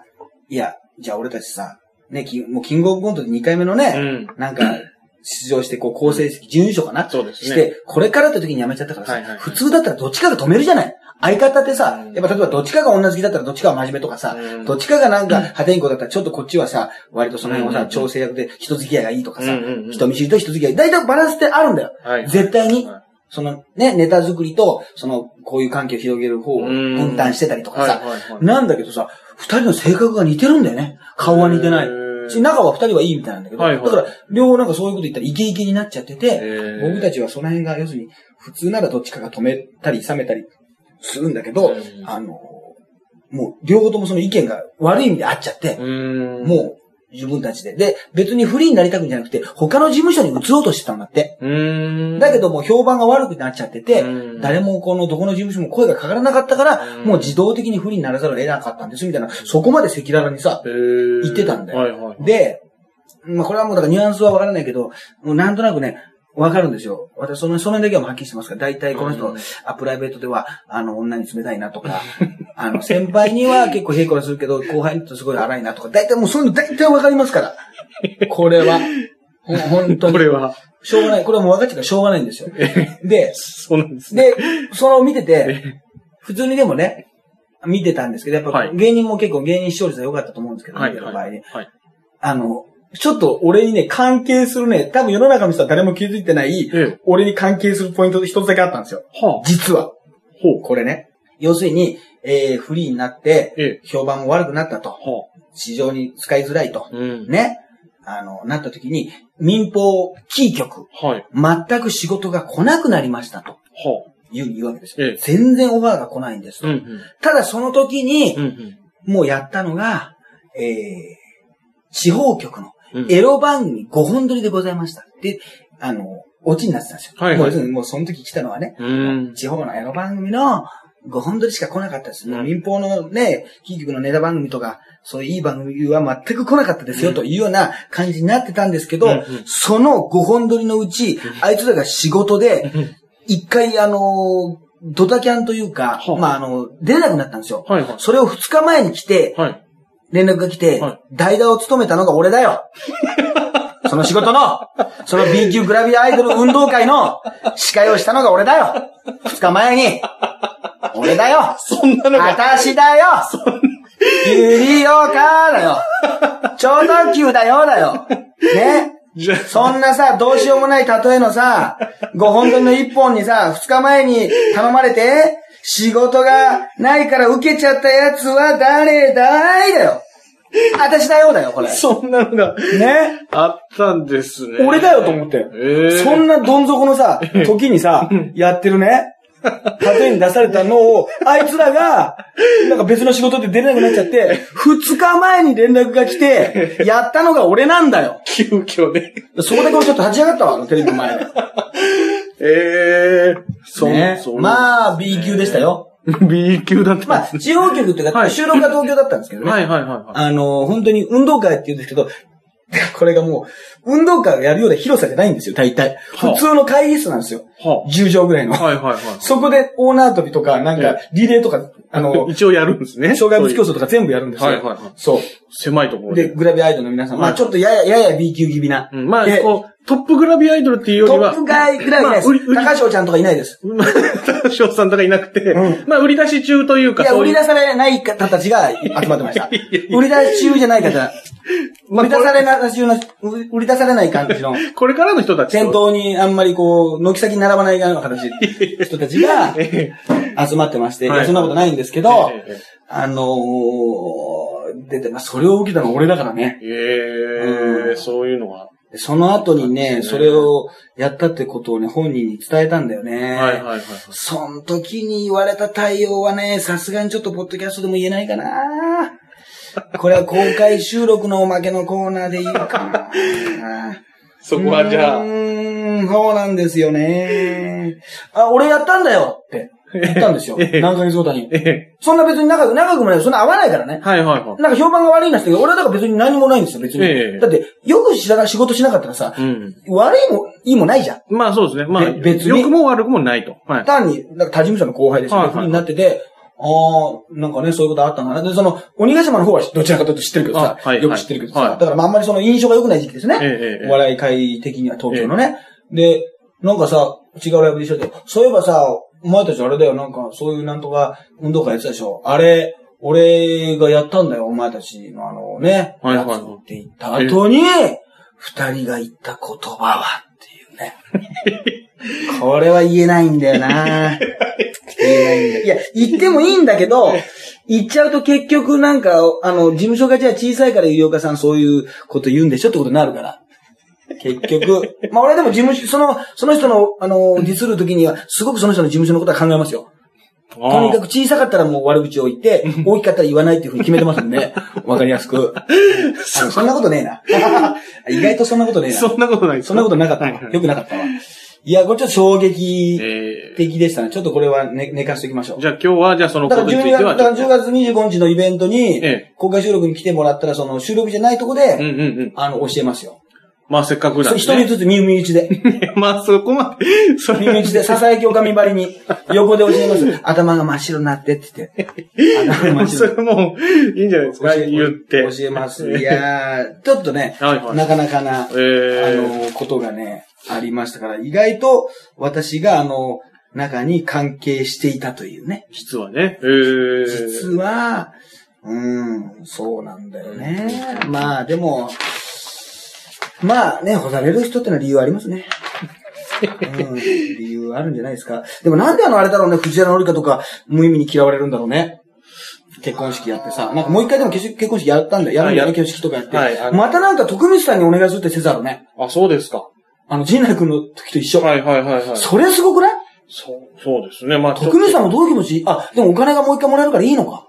いや、じゃあ俺たちさ、ね、キンもうキングオブコントで2回目のね、うんなんか、出場して、こう、構成績、準優勝かな？そうですねして、これからって時に辞めちゃったからさ、はいはいはい普通だったらどっちかが止めるじゃない？相方ってさ、うんやっぱ例えばどっちかが女好きだったらどっちかが真面目とかさ、うんどっちかがなんか破天荒だったらちょっとこっちはさ、割とその辺をさ、うん調整役で人付き合いがいいとかさ、うんうんうん人見知りと人付き合い、大体バランスってあるんだよ。はい。絶対にはい。そのね、ネタ作りと、その、こういう関係を広げる方をうん。分担してたりとかさ、なんだけどさ、二人の性格が似てるんだよね。顔は似てない。へ。ー。し仲は二人はいいみたいなんだけど、はいはい。だから、両方なんかそういうこと言ったらイケイケになっちゃってて、僕たちはその辺が、要するに、普通ならどっちかが止めたり冷めたりするんだけど、うん。あの、もう、両方ともその意見が悪い意味で合っちゃって。もう、自分たちで。で、別にフリーになりたくんじゃなくて、他の事務所に移ろうとしてたんだって。うーん。だけどもう評判が悪くなっちゃっててうん、誰もこのどこの事務所も声がかからなかったから、うんもう自動的に不利にならざるを得なかったんです、みたいな、そこまで赤裸々にさ、言言ってたんだよはいはい。で、まあこれはもうだからニュアンスはわからないけど、なんとなくね、わかるんですよ。私、その、その辺だけはもうはっきりしてますから、大体この人、うんあ、プライベートでは、あの、女に冷たいなとか、<laughs> あの、先輩には結構平行するけど、後輩にとすごい荒いなとか、大体もうそういうの大体わかりますから。これは。ほ本当に。これは、しょうがない。これはもう分かっちゃうからしょうがないんですよ。で、そうなんですね。で、その見てて、普通にでもね、見てたんですけど、やっぱはい芸人も結構芸人視聴率は良かったと思うんですけど、はい見てる場合に。はい。あの、ちょっと俺にね、関係するね、多分世の中の人は誰も気づいてない、ええ。俺に関係するポイント一つだけあったんですよ。はあ。実は。ほう。これね。要するに、えー、フリーになって、ええ。評判も悪くなったと。は市場に使いづらいとあ。。うん。ね。あの、なった時に、民放キー局、はい。全く仕事が来なくなりましたと。はいう言うわけですよ。ええ全然オファーが来ないんですあ。と。うんただその時にうん。う、んもうやったのが、えー、地方局のうん。エロ番組5本撮りでございました。で、あの、オチになってたんですよ。はいはいもうもうその時来たのはね、うん。地方のエロ番組の5本撮りしか来なかったです。もううん民放のね、キー局のネタ番組とか、そういういい番組は全く来なかったですよ、うんというような感じになってたんですけど、うんうんその5本撮りのうち、あいつらが仕事で、一回あの、ドタキャンというか、はあまああの、出れなくなったんですよ。はいはい。それを2日前に来て、はい。連絡が来て、はい代打を務めたのが俺だよ。<laughs> その仕事の、その B 級グラビアアイドル運動会の司会をしたのが俺だよ。二日前に。俺だよ。そんなのが、私だよゆりおかだよ超特急だよだよね？じゃあ、そんなさ、どうしようもない例えのさ、5本分の1本にさ、2日前に頼まれて、仕事がないから受けちゃったやつは誰だいだよ。私だよだよ、これ。そんなのがね？あったんですね。俺だよと思って。ええそんなどん底のさ、時にさ、やってるね。例えに出されたのを、あいつらが、なんか別の仕事で出れなくなっちゃって、2日前に連絡が来て、やったのが俺なんだよ。急遽で。そこで俺ちょっと立ち上がったわ、テレビの前で。<laughs> ええそねそう。まあ、B 級でしたよ。<laughs> B 級だったまあ。地方局っていうか、はい収録が東京だったんですけどね。はいはいはいはい。あの、本当に運動会って言うんですけど、<laughs> これがもう、運動会をやるような広さじゃないんですよ、大体。はあ普通の会議室なんですよ。は10畳ぐらいの。あ、はいはいはい。そこでオーナー跳びとか、なんか、リレーとか、あの、<laughs> 一応やるんですね。障害物競争。争とか全部やるんですよ。はいはいはいそう。狭いところで、で。グラビアアイドルの皆さん、まはいあちょっとやや、やや B 級気味な。うん、まあ、でこう、トップグラビアアイドルっていうよりは、トップガイぐらいいないです。まあ高橋ちゃんとかいないです。まあ、高橋さんとかいなくて、うんまあ、売り出し中というか、いや、売り出されない方たちが集まってました。売り出し中じゃない方。<laughs> まあ売り出されな中の、売り出されない感じの、<laughs> これからの人たちと。店頭にあんまりこう、軒先に並ばないような形、人たちが <laughs> え集まってまして、いはいや、そんなことないんですけえど、ええあのー、で、でまあ、それを受けたのは俺だからね。ええうんそういうのが。でその後にね、ねそれをやったってことをね、本人に伝えたんだよね。はいはいはいはい。その時に言われた対応はね、さすがにちょっとポッドキャストでも言えないかな。<laughs> これは公開収録のおまけのコーナーで言うかな。<laughs> そこはじゃあ、うーん、そうなんですよね。あ、俺やったんだよって言ったんですよ。ええ何ヶ月ごとに。ええそんな別に長く、長くもない、そんな合わないからね。はいはいはい。なんか評判が悪いんですけど、俺はだから別に何もないんですよ、別に。ええだって、よく知らない仕事しなかったらさ、うん。悪いも、いいもないじゃん。まあそうですね。まあ、べ別に良くも悪くもないと。はい。単に、なんか他事務所の後輩ですよ、はいはいふうになってて、ああ、なんかね、そういうことあったんだな。で、その、鬼ヶ島の方は <laughs> どちらかというと知ってるけどさ、あはいよく知ってるけどさ、はいだからまああんまりその印象が良くない時期ですね。ええええお笑い界的には東京のね。で、なんかさ、違うライブで一緒で、そういえばさ、お前たちあれだよ、なんかそういうなんとか運動会やってたでしょ。あれ、俺がやったんだよ、お前たちのあのね、はいはいはいやつって言った後に、二人が言った言葉はっていうね。<laughs> これは言えないんだよな言えないんだ。いや、言ってもいいんだけど、言っちゃうと結局なんか、あの、事務所がじゃあ小さいからゆうかさんそういうこと言うんでしょってことになるから。結局。まあ俺でも事務所、その、その人の、あの、ディスるときには、すごくその人の事務所のことは考えますよ。とにかく小さかったらもう悪口を言って、大きかったら言わないっていうふうに決めてますんで、<laughs> わかりやすく。<laughs> そんなことねえな。<laughs> 意外とそんなことねえな。そんなことないそんなことなかったわよくなかったわ。いや、これちょっと衝撃ええ的でしたね。ちょっとこれは寝寝かしておきましょう。じゃあ今日は、じゃあそのことだから10月、についてはだから10月25日のイベントにええ、公開収録に来てもらったら、その収録じゃないとこで。あの、教えますよ。まあせっかくなんで、一人ずつ身身内で。ね。<laughs> まあそこまで、そ身内で、ささやきおかみばりに、横で教えます。<laughs> 頭が真っ白になってって言って。頭が真っそ白れもう、いいんじゃないですか、言って。教えます。いやー、ちょっとね、はいはいなかなかな、ええあの、ことがね、ありましたから、意外と私があの、中に関係していたというね。実はね。ええ実は、うん、そうなんだよね。まあ、でも、まあね、干される人ってのは理由ありますね。うん、理由あるんじゃないですか。でもなんであのあれだろうね、藤原紀香とか無意味に嫌われるんだろうね。結婚式やってさ。なんかもう一回でも結結婚式やったんだよ。やるんだよね、はい結婚式とかやって。はいあのまたなんか徳光さんにお願いするって説あるね。あ、そうですか。あの、陣内君の時と一緒。はいはいはいはい。それすごくない？そう、そうですね。まあ、徳光さんもどういう気持ちあ、でもお金がもう一回もらえるからいいのか。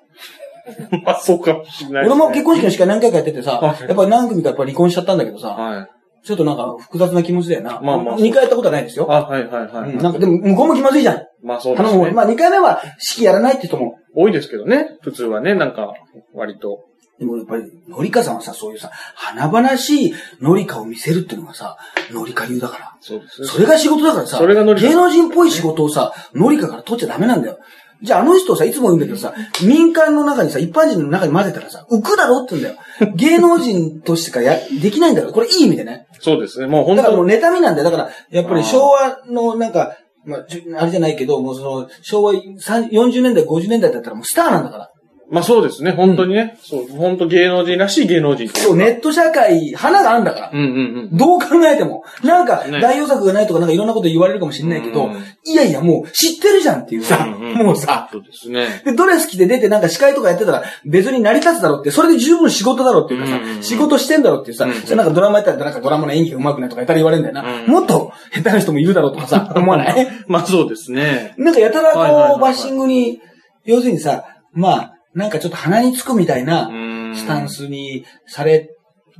ん、<laughs> まあ、そうかもしれない、俺も結婚式の司会何回かやっててさ、はいやっぱり何組かやっぱ離婚しちゃったんだけどさ、はい。ちょっとなんか複雑な気持ちだよな。まあまあ2回やったことはないですよ。あ、はいはいはい。うんなんかでも向こうも気まずいじゃん。まあそうです。ね。まあ2回目は式やらないって人も。多いですけどね。普通はね、なんか、割と。でもやっぱり、のりかさんはさ、そういうさ、華々しいのりかを見せるっていうのがさ、のりか流だから。そうですね。それが仕事だからさ、それが芸能人っぽい仕事をさ、のりかから取っちゃダメなんだよ。じゃああの人さ、いつも言うんだけどさ、民間の中にさ、一般人の中に混ぜたらさ、浮くだろって言うんだよ。<laughs> 芸能人としてかや、できないんだから、これいい意味でね。そうですね。もう本だからもう当妬みなんだよ。だから、やっぱり昭和のなんか、まあ、あれじゃないけど、もうその、昭和3 40年代、50年代だったらもうスターなんだから。まあそうですね。本当にね。そう、本当芸能人らしい芸能人っていそう、かネット社会、花があるんだから。うんうんうん。どう考えても。なんか、ね代表作がないとかなんかいろんなこと言われるかもしれないけど、うんいやいや、もう知ってるじゃんっていうさ、うんうんもうさ、そうですね。で、ドレス着て出てなんか司会とかやってたら別に成り立つだろうって、それで十分仕事だろうっていうかさ、うんうんうん仕事してんだろうっていうさ、うんうんそれなんかドラマやったらなんかドラマの演技が上手くないとかやったら言われるんだよな。うんもっと下手な人もいるだろうとかさ、<laughs> 思わない？まあそうですね。なんかやたらはいはいはいはいこう、バッシングに、要するにさ、まあ、なんかちょっと鼻につくみたいなうんスタンスにされ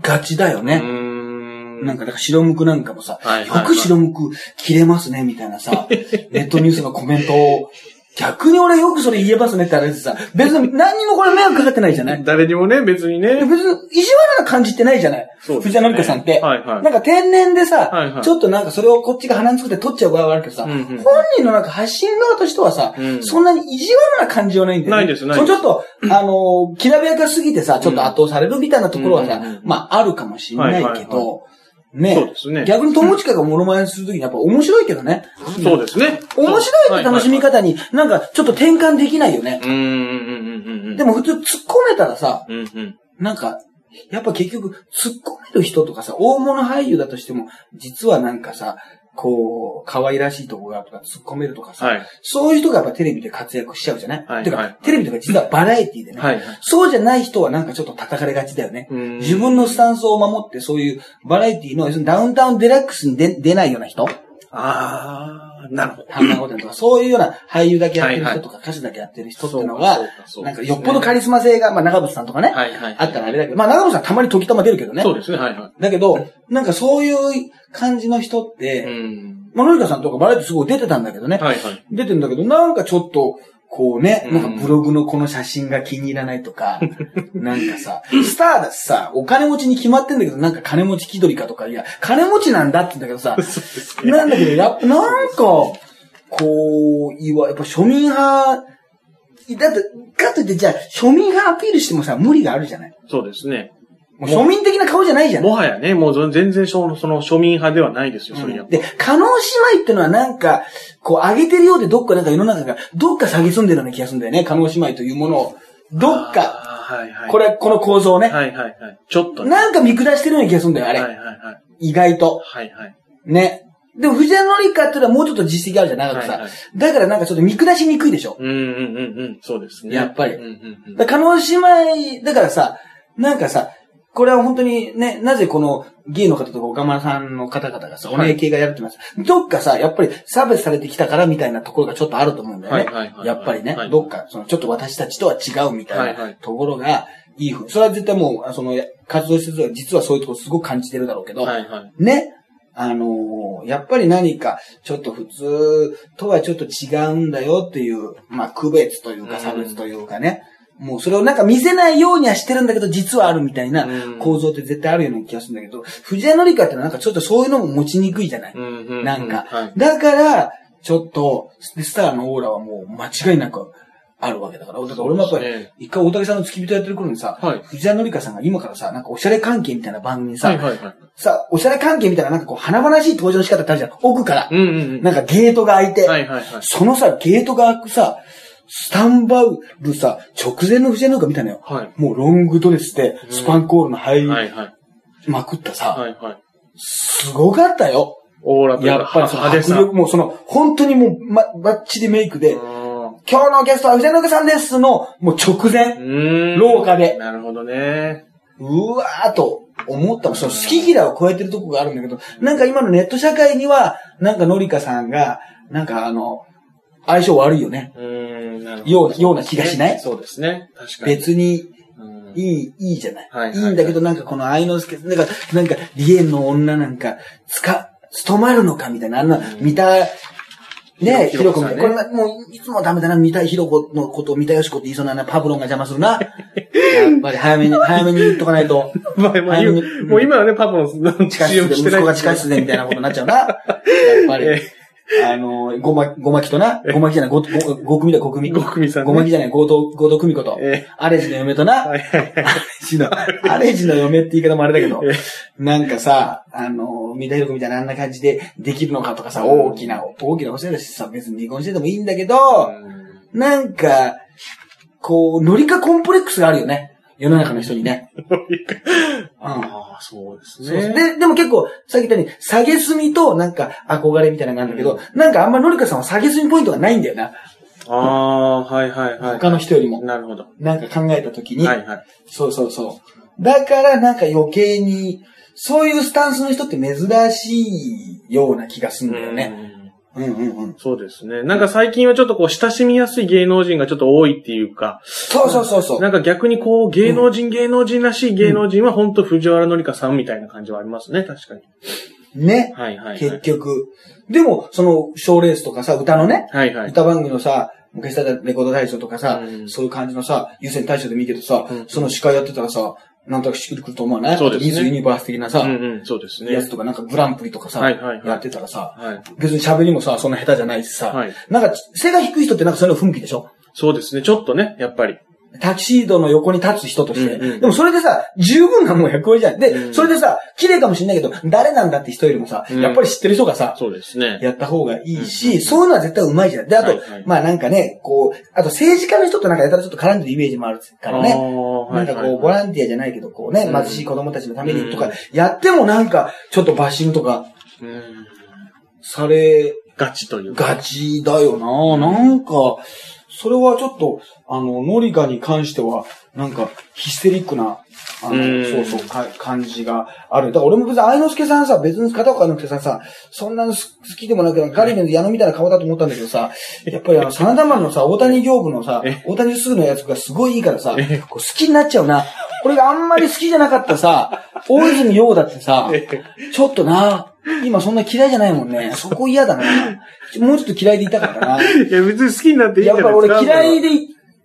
がちだようね。ん。なんか、だから白むくなんかもさ、はいはいはいよく白むく切れますね、みたいなさ、<laughs> ネットニュースのコメントを、逆に俺よくそれ言えますねってあれでさ、別に何にもこれ迷惑かかってないじゃない？誰にもね、別にね。別に意地悪な感じってないじゃない？そうね。藤田紀香さんって。はいはい。なんか天然でさ、はいはい。ちょっとなんかそれをこっちが鼻につくって取っちゃう場合はあるけどさ、うんうん。本人のなんか発信側としてはさ、うん。そんなに意地悪な感じはないんだよね。ないですないです。ちょっと、あのーきらびやかすぎてさ、ちょっと圧倒されるみたいなところはさ、うんまああるかもしれないけど、はいはいはねそうですね逆に友近がモノマネするときにやっぱ面白いけどね。そうですね。面白いって楽しみ方になんかちょっと転換できないよね。うんうんうんうんうんうん。でも普通突っ込めたらさ、うんうん。なんか、やっぱ結局、突っ込める人とかさ、大物俳優だとしても、実はなんかさ、こう、可愛らしいとこがとか、突っ込めるとかさ、はい。そういう人がやっぱテレビで活躍しちゃうじゃない、てか、はい。はいテレビとか実はバラエティでね、はい。はい。そうじゃない人はなんかちょっと叩かれがちだよね。うん。自分のスタンスを守って、そういうバラエティの、ダウンタウンデラックスに出出ないような人？ああ、なるほど。ハンマーゴテンとか、そういうような俳優だけやってる人とか、歌手だけやってる人っていうのがそうかそう、かなんかよっぽどカリスマ性が、まあ長渕さんとかね、はいはい。あったらあれだけど、まあ長渕さんたまに時たま出るけどね。そうですね、はいはだけど、なんかそういう感じの人っい。て、うん。まあ、のりかさんとかバラエティすごい出てたんだけどね。はいはい。出てんだけど、なんかちょっと、こうね、うんなんかブログのこの写真が気に入らないとか、<laughs> なんかさ、スターだしさ、お金持ちに決まってんだけど、なんか金持ち気取りかとか、いや、金持ちなんだって言うんだけどさ。<laughs> なんだけど、やっぱ、なんか、こう、いわ、やっぱ庶民派、だって、かといって、じゃあ、庶民派アピールしてもさ、無理があるじゃないそうですね。もう庶民的な顔じゃないじゃん。もはやね、もう全然その庶民派ではないですよ、それやっぱ。で、加納姉妹ってのはなんか、こう上げてるようでどっかなんか世の中が、どっか下げすんでるような気がするんだよね。加納姉妹というものを。どっか。はいはい。これ、この構造ね。はいはいはい。ちょっとね。なんか見下してるような気がするんだよ、あれ。はいはいはい。意外と。はいはい。ね。でも、藤田のりかってのはもうちょっと実績あるじゃん、長くさ。はいはいだからなんかちょっと見下しにくいでしょ。うんうんうんうん。そうですね。やっぱりうんうんうん。だから加納姉妹、だからさ、なんかさ、これは本当にね、なぜこのゲイの方とか岡村さんの方々がさ、おはい姉系がやるってます。どっかさ、やっぱり差別されてきたからみたいなところがちょっとあると思うんだよね。はいはいはいはいやっぱりね、はいどっか、そのちょっと私たちとは違うみたはいいはないところが、いいふうそれは絶対もう、その、活動してる人は実はそういうところすごく感じてるだろうけど、はいはい。ね。あのーやっぱり何か、ちょっと普通とはちょっと違うんだよっていう、まあ、区別というかうん差別というかね。もうそれをなんか見せないようにはしてるんだけど、実はあるみたいなうん構造って絶対あるような気がするんだけど、藤谷のりかってのはなんかちょっとそういうのも持ちにくいじゃない。うんうんうん。なんかはい。だから、ちょっと、スターのオーラはもう間違いなくあるわけだから。だから俺もやっぱり一回大竹さんの付き人やってる頃にさ、はい藤谷のりかさんが今からさ、なんかおしゃれ関係みたいな番組にさ、はいはいはい。さ、おしゃれ関係みたいななんかこう、華々しい登場の仕方ってあるじゃん。奥から。うんうんうん。なんかゲートが開いて、はいはいはい。そのさ、ゲートが開くさ、スタンバウルさ、直前の藤谷のりか見たのよ。はい。もうロングドレスで、スパンコールの入りはいはい。まくったさ、はいはい。すごかったよ。オーラというかやっぱりその派手さ。迫力、もうその、本当にもう、ま、バッチリメイクで、うん今日のゲストは藤谷のさんですの、もう直う前、ーん。廊下でなるほどね。うわーと思ったもん。その好き嫌いを超えてるとこがあるんだけど、なんか今のネット社会には、なんかのりかさんが、なんかあの、相性悪いよね。うーん、なるほど。ようなような気がしない？そうですね。確かに。別に、うんいい、いいじゃない。はいはいいいんだけど、なんかこの愛之助、なんか、なんか、リエンの女なんか、つか、務まるのかみたいな、あんな、見た、ね、ひひろこみたいこれもう、いつもダメだな、見たいひろこのことを見たよしこって言いそうなな、パブロンが邪魔するな。<laughs> やっぱり早めに、早めに言っとかないと。<laughs> まあ、まあ、早めにもう今はね、パパの地下室 CM で、してない。息子が地下室でみたいなことになっちゃうな。<laughs> やっぱり。えあの、ごま、ごまきとな、ごまきじゃない、ご、ご、ご組だ、ご組。ご組さんね。ごまきじゃない、ごと、ごと組子と。えアレジの嫁とな、ーはいはいはい。アレジの、アレジの嫁って言い方もあれだけどえ、なんかさ、あの、三田寛子みたいなあんな感じでできるのかとかさ、大きな、大きなお世話だしさ、別に離婚しててもいいんだけど、なんか、こう、ノリカコンプレックスがあるよね。世の中の人にね。<laughs> うん。ああ、そうですね。で、でも結構、さっき言ったように、下げすみと、なんか、憧れみたいなのがあるんだけど、なんかあんまりノリカさんは下げすみポイントがないんだよな。ああ、はいはいはい。他の人よりも。なるほど。なんか考えたときに、はいはい。そうそうそう。だからなんか余計に、そういうスタンスの人って珍しいような気がするんだよね。うんうんうんうん。そうですね。なんか最近はちょっとこう、親しみやすい芸能人がちょっと多いっていうか、そうそうそうそう。なんか逆にこう、芸能人、芸能人らしい芸能人は本当藤原紀香さんみたいな感じはありますね、確かに。ね。はいはい、はい。結局。でも、その、賞レースとかさ、歌のね、はいはい。歌番組のさ、昔だったレコード大賞とかさ、うんそういう感じのさ、優先大賞で見てるとさ、うんその司会やってたらさ、なんとなくしっくりくると思わない？そうですね。ミスユニバース的なさ、うんうん、そうですね。やつとかなんかグランプリとかさ、はいはいはい。やってたらさ、はい。別に喋りもさ、そんな下手じゃないしさ、はい。なんか背が低い人ってなんかそういうの不向きでしょ？そうですね、ちょっとね、やっぱり。タキシードの横に立つ人として。うんうんでもそれでさ、十分なもう役割じゃん。で、うんそれでさ、綺麗かもしれないけど、誰なんだって人よりもさ、うんやっぱり知ってる人がさ、そうですね。やった方がいいし、うんうんそういうのは絶対うまいじゃん。で、あと、はいはいまあなんかね、こう、あと政治家の人となんかやたらちょっと絡んでるイメージもあるからね。なんかこう、ボはいランティアじゃないけど、こうね、うん貧しい子供たちのためにとかうん、やってもなんか、ちょっとバッシングとか、されガチというか。がちだよななんか、それはちょっと、あの、ノリカに関しては、なんか、ヒステリックな、あの、うんそうそうか、感じがある。だから俺も別に愛之助さんさ、別に片岡愛之助さんさ、そんなの好きでもなく、ガリベンの矢野みたいな顔だと思ったんだけどさ、やっぱりあの、サナダマンのさ、大谷行部のさえ、大谷すぐのやつがすごいいいからさ、好きになっちゃうな。これがあんまり好きじゃなかったさ、大泉洋だってさ、<laughs> ちょっとな、今そんな嫌いじゃないもんね。そこ嫌だな。もうちょっと嫌いでいたかったな。いや、別に好きになっていいんじやっぱゃないですか。俺嫌いで、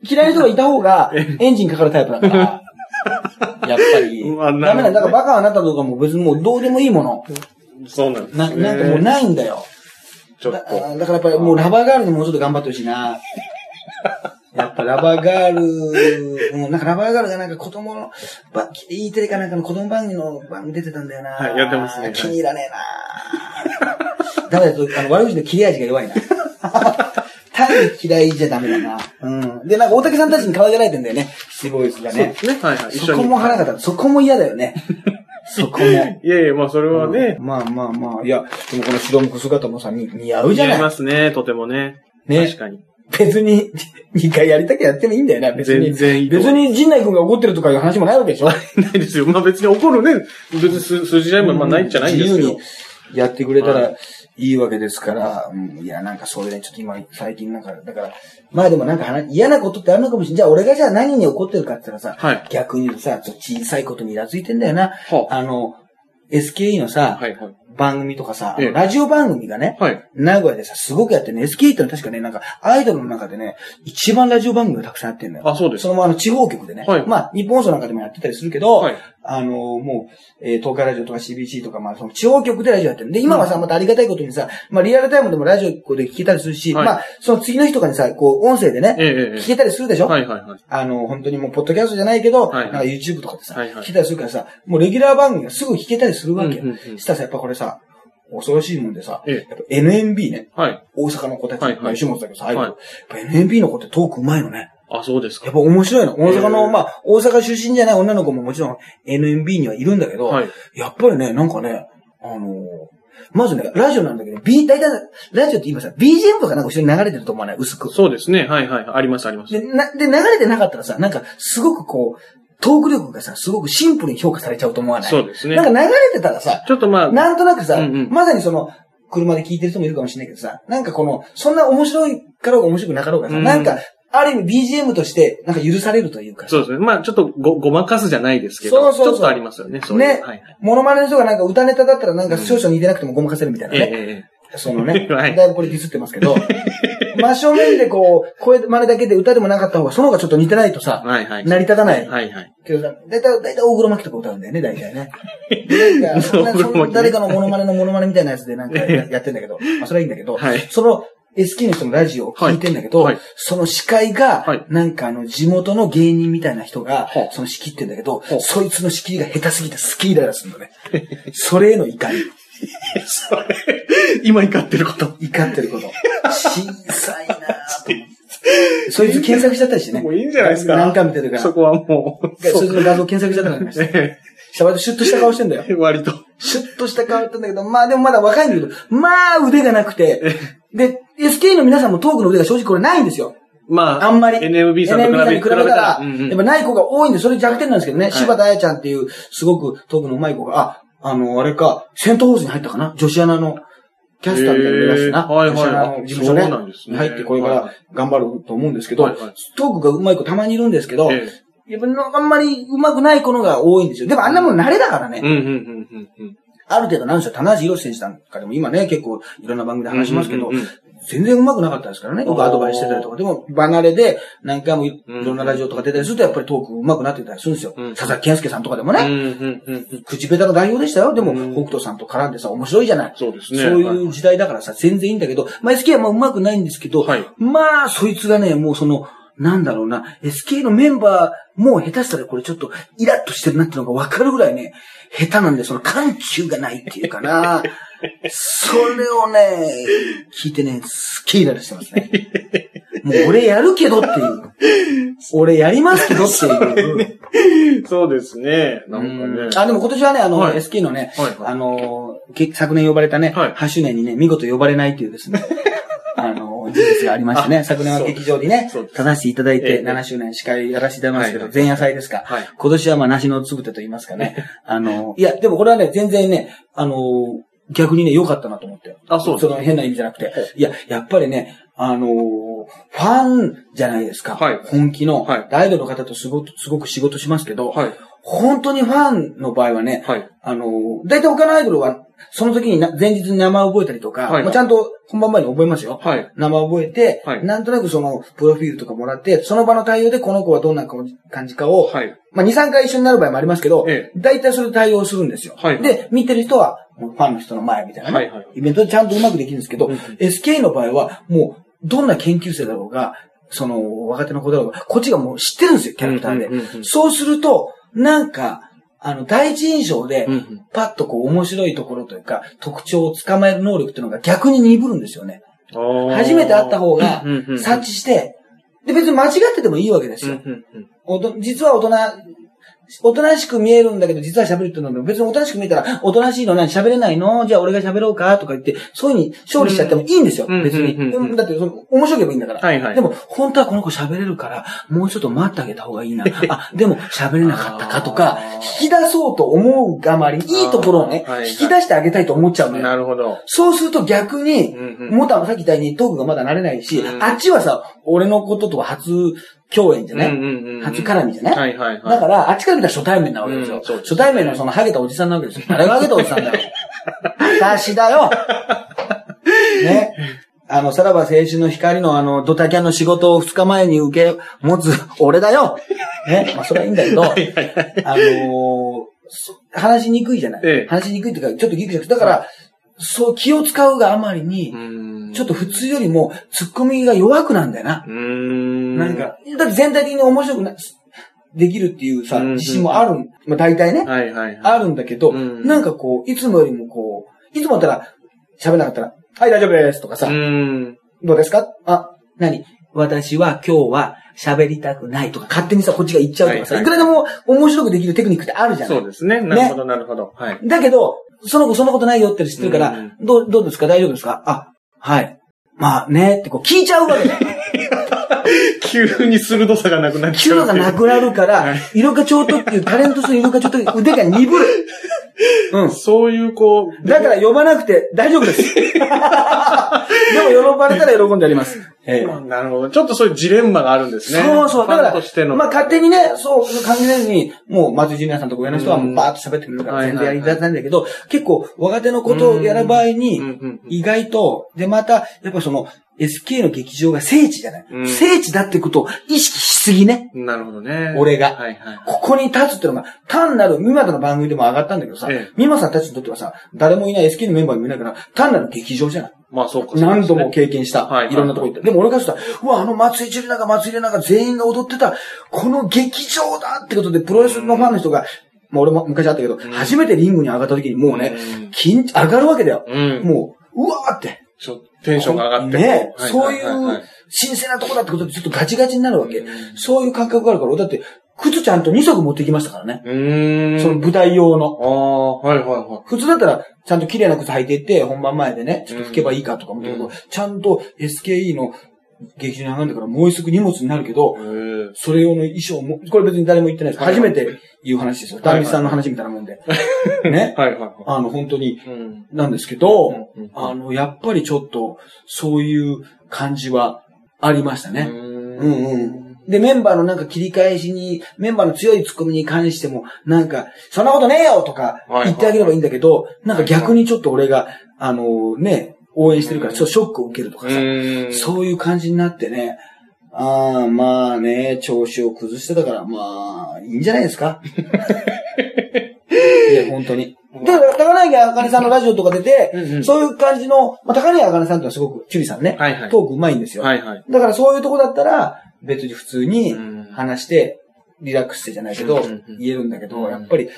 嫌いな人がいた方がエンジンかかるタイプだから。やっぱり。うわなるほどダメなんだ。だからバカはあなたとかも別にもうどうでもいいもの。そうなんですな、ね。なんかもうないんだよ。だちょっと。だからやっぱりもうラバーガールにもうちょっと頑張ってほしいな。やっぱラバーガール、もうなんかラバーガールがなんか子供の、ば E テレかなんかの子供番組の番組出てたんだよな。はいやってますね気に入らねえな。ダメだと、あの、悪口の切れ味が弱いな。単に嫌いじゃダメだな。うん。で、なんか大竹さんたちに可愛がられてんだよね。シボイスがね。そうですね。はいはい。そこも腹が立つ。そこも嫌だよね。そこも。いやいや、まあそれはね、まあまあまあ。いや、でもこの白むく姿もさ、に似合うじゃ似合いない。ますね、とてもね。ね確かに。別に、<laughs> 2回やりたきゃやってもいいんだよな、別に。全然いいと思う別に陣内君が怒ってるとかいう話もないわけでしょないですよ。まあ別に怒るね、別に数数字合いもまあないんじゃないんですけど自由に。やってくれたはらいいわけですから、うん、いや、なんかそういうね、ちょっと今、最近なんか、だから、まあでもなんか話嫌なことってあるのかもしれない。じゃあ俺がじゃあ何に怒ってるかって言ったらさ、はい。逆に言うとさ、ちょっと小さいことにイラついてんだよな。はあの、SKE のさ、はいはい。番組とかさ、ええラジオ番組がね、はい。名古屋でさ、すごくやってるね。SKE ってのは確かね、なんか、アイドルの中でね、一番ラジオ番組がたくさんやってるのよ。あ、そうですそ。のままあの地方局でね。はいまあ、日本放送なんかでもやってたりするけど、はい。あの、もう、えー東海ラジオとか CBC とか、まあ、その地方局でラジオやってる。で、今はさ、またありがたいことにさ、まあ、リアルタイムでもラジオで聞けたりするし、はい。まあ、その次の日とかにさ、こう、音声でね、ええええ聞けたりするでしょ、はいはいはい。あの、本当にもう、ポッドキャストじゃないけど、はいはい。なんか YouTube とかでさ、はいはい。聞けたりするからさ、もうレギュラー番組がすぐ聞けたりするわけよ。うんうんうんしたらさ、やっぱこれさ、恐ろしいもんでさ、ええ。やっぱ NMB ね、はい。大阪の子たち、はいはい。まあ吉本だけどさ、はい。やっぱ NMB の子ってトーク上手いのね。あ、そうですかやっ。ぱ面白いの。大阪の、ええまあ、大阪出身じゃない女の子ももちろん NMB にはいるんだけど、はい。やっぱりね、なんかね、あのーまずね、ラジオなんだけど、B、大体、ラジオって今さ、BGM とかなんか後ろに流れてると思わない？薄く。そうですね。はいはい。ありますあります。で、な、で、流れてなかったらさ、なんか、すごくこう、トーク力がさ、すごくシンプルに評価されちゃうと思わない？そうですねなん。か流れてたらさ、ちょっとまあ、なんとなくさ、うんうんまさにその、車で聞いてる人もいるかもしれないけどさ、なんかこの、そんな面白いかろうが面白くなかろうがさ、うんなんか、ある意味 BGM として、なんか許されるというかさそうですね。まあ、ちょっとご、ごまかすじゃないですけど、そうそうそうちょっとありますよね。そう。ねはいはい。モノマネの人がなんか歌ネタだったらなんか少々似てなくてもごまかせるみたいなね。ええええ。そのね、は <laughs> いだいぶこれディスってますけど、<laughs> 真正面でこう、声真似だけで歌でもなかった方が、その方がちょっと似てないとさ、はいはい。成り立たない。はいはい。けどさ、だいたい、だいたい大黒摩季とか歌うんだよね、大体ね。でなん <laughs> 誰かのモノマネのモノマネみたいなやつでなんかややってんだけど、まあそれはいいんだけど、はいその SK の人のラジオを聞いてんだけど、はいはいその司会が、はいなんかあの、地元の芸人みたいな人がは、その仕切ってんだけどは、そいつの仕切りが下手すぎてスキーイライラするのね。<laughs> それへの怒り。<laughs> それ、今怒ってること。怒ってること。<laughs> 小さいなぁと思って。そいつ検索しちゃったりしてね。もういいんじゃないですか。何回も見てるから。そこはもう。そいつの画像検索しちゃったからね。した割とシュッとした顔してんだよ。割と。シュッとした顔やったんだけど、まあでもまだ若いんだけど、まあ腕がなくて、で、SK の皆さんもトークの腕が正直これないんですよ。まあ、あんまり。NMB さんと NMB さん比べに比べたら、うんうんやっぱない子が多いんで、それ弱点なんですけどね。い柴田彩ちゃんっていう、すごくトークの上手い子が、あ、あの、あれか、セントホースに入ったかな？女子アナの、キャスターみたいなの目指してな。はいはい女子アナの事務所ね。ねに入ってこれから頑張ると思うんですけど、はいはいトークが上手い子たまにいるんですけど、えやっぱあんまり上手くない子のが多いんですよ。でもあんなもん慣れだからね。えうんうんうんうんうん。ある程度なんでしょう、棚橋宏選手なんかでも今ね、結構いろんな番組で話しますけど、全然上手くなかったですからね。僕アドバイスしてたりとか。でも、離れで何回もいうんろんなラジオとか出たりすると、やっぱりトーク上手くなってたりするんですよ。うん佐々木健介さんとかでもね。口下手な代表でしたよ。でも、うん北斗さんと絡んでさ、面白いじゃない。そうですね。そういう時代だからさ、全然いいんだけど、まあ SK はまあ上手くないんですけど、はいまあ、そいつがね、もうその、なんだろうな、SK のメンバー、もう下手したらこれちょっとイラッとしてるなっていうのがわかるぐらいね、下手なんで、その緩急がないっていうかな。それをね、聞いてね、すっげえイライラしてますね。もう俺やるけどっていう。俺やりますけどっていう。そうですね。なんかね。あ、でも今年はね、あの、はい SK のね、はいはいあの、け昨年呼ばれたね、はい8周年にね、見事呼ばれないっていうですね、<laughs> あの、事実がありましてね、昨年は劇場にね立たせていただいえて、え7周年司会やらせていただきますけど、はい前夜祭ですか。はい今年はまあ、梨のつぶてと言いますかね。あの、いや、でもこれはね、全然ね、あの、逆にね、良かったなと思って。あそうその変な意味じゃなくて。いや、やっぱりね、あの、ファンじゃないですか。はい本気の、はいアイドルの方とすごく、すごく仕事しますけど、はい。本当にファンの場合はね、はい。あの、大体他のアイドルは、その時にな前日に名前を覚えたりとか、はいまあちゃんと本番前に覚えますよ。はい。名前を覚えて、はいなんとなくその、プロフィールとかもらって、その場の対応でこの子はどんな感じかを、はい。まあ2、3回一緒になる場合もありますけど、え大体それで対応するんですよ。はいで、見てる人は、ファンの人の前みたいなね、はいはいイベントでちゃんとうまくできるんですけど、うんうん SK の場合は、もう、どんな研究生だろうが、その、若手の子だろうが、こっちがもう知ってるんですよ、キャラクターで。うんうんうんうんそうすると、なんか、あの、第一印象でパッとこう面白いところというか、特徴をつかまえる能力っていうのが逆に鈍るんですよね。初めて会った方が察知して、で、別に間違っててもいいわけですよ。実は大人、おとなしく見えるんだけど、実は喋るってのも別におとなしく見えたら、おとなしいの何喋れないの？じゃあ俺が喋ろうか？とか言って、そういうふうに勝利しちゃってもいいんですよ、うん別に。うんうんだってその、面白ければいいんだから。はいはいでも、本当はこの子喋れるから、もうちょっと待ってあげた方がいいな。<laughs> あ、でも喋れなかったかとか引き出そうと思うがまりに、いいところをねあーはいはい、引き出してあげたいと思っちゃうのよ。なるほど。そうすると逆に、うんうんもたもさっき言ったようにトークがまだ慣れないし、うんあっちはさ、俺のこととは初共演じゃない、うんうんうんうん初絡みじゃない、はいはいはい。だから、あっちから見たら初対面なわけですよ。うん初対面のそのハゲたおじさんなわけですよ。<laughs> 誰がハゲたおじさんだよ。私だよ。<laughs> ね。あの、さらば青春の光のあの、ドタキャンの仕事を2日前に受け持つ俺だよ。ね。まあ、それはいいんだけど、<laughs> あのーそ話しにくいじゃない、ええ話しにくいっていうか、ちょっとギクシャク。だから、そう、気を使うがあまりに、うんちょっと普通よりも、突っ込みが弱くなんだよな。うーん。なんか、だって全体的に面白くな、できるっていうさ、うん自信もあるん、まあ大体ね、はいはいはい。あるんだけど、うんなんかこう、いつもよりもこう、いつもだったら、喋らなかったら、はい、大丈夫ですとかさ、うん。どうですか？あ、何？私は今日は喋りたくないとか、勝手にさ、こっちが言っちゃうとかさ、はいいくらでも面白くできるテクニックってあるじゃん。そうですね。なるほどなるほど。はい。だけど、その子そんなことないよって知ってるから、うんどう、どうですか？大丈夫ですか？あ、はい。まあね、ってこう聞いちゃうわけだよ。<laughs> <laughs> 急に鋭さがなくなっちゃう。ーがなくなるから、はい色がちょうどっていうタレントと色がちょうど腕が鈍る。<laughs> うん。そういうこう、だから呼ばなくて大丈夫です。<laughs> でも呼ばれたら喜んでやります。ええまあなるほど。ちょっとそういうジレンマがあるんですね。そうそう。だから、の。まあ勝手にね、そう感じないずに、もう松井ジュニアさんとか上の人はもうバーッと喋ってくれるからうん全然やりたいんだけど、結構若手のことをやる場合に意外と、でまた、やっぱその、SK の劇場が聖地じゃない、うん聖地だってことを意識しすぎね。なるほどね。俺がはいはい。ここに立つっていうのが、単なる、ミマタの番組でも上がったんだけどさええ、ミマさんたちにとってはさ、誰もいない SK のメンバーにもいないから、単なる劇場じゃない。まあそうか。何度も経経験した。はいはいいろんなとこ行った。でも俺からしたら、うわ、あの松井樹里奈が松井玲奈が全員が踊ってた、この劇場だってことで、プロレスのファンの人が、まあ俺も昔あったけど、初めてリングに上がった時にもうね、うん緊上がるわけだよ。うん。もう、うわーって。ちょテンションが上がって。ねはいそうはいう神聖なとこだってことでちょっとガチガチになるわけうん。そういう感覚があるから、俺だって、靴ちゃんと2足持ってきましたからね。その舞台用の。ああ、はいはいは普通だったら、ちゃんと綺麗な靴履いていって、本番前でね、ちょっと拭けばいいかとか思けど、うんちゃんと SKE の劇場に上がるんだから、もう一足荷物になるけど。それ用の衣装も、これ別に誰も言ってないです。はい初めて言う話ですよ。はいダンビさんの話みたいなもんで。<laughs> ね？はいはいはい。あの、本当に、うん。なんですけど、あの、やっぱりちょっと、そういう感じはありましたね。うんうんうん。で、メンバーのなんか切り返しに、メンバーの強いツッコミに関しても、なんか、そんなことねえよとかはい言ってあげればいいんだけど、なんか逆にちょっと俺が、あのね、応援してるから、ちょっとショックを受けるとかさ、うん。そういう感じになってね、ああ、まあね、調子を崩してたから、まあ、いいんじゃないですか。<laughs> いや、本当に。で、高柳あかねさんのラジオとか出て、うんうんそういう感じの、まあ、高柳あかねさんってのはすごく、キュリさんね、はいはい。トークうまいんですよ。はいはい。だからそういうとこだったら、別に普通にうん話して、リラックスしてじゃないけどうんうんうん、言えるんだけど、うんやっぱり、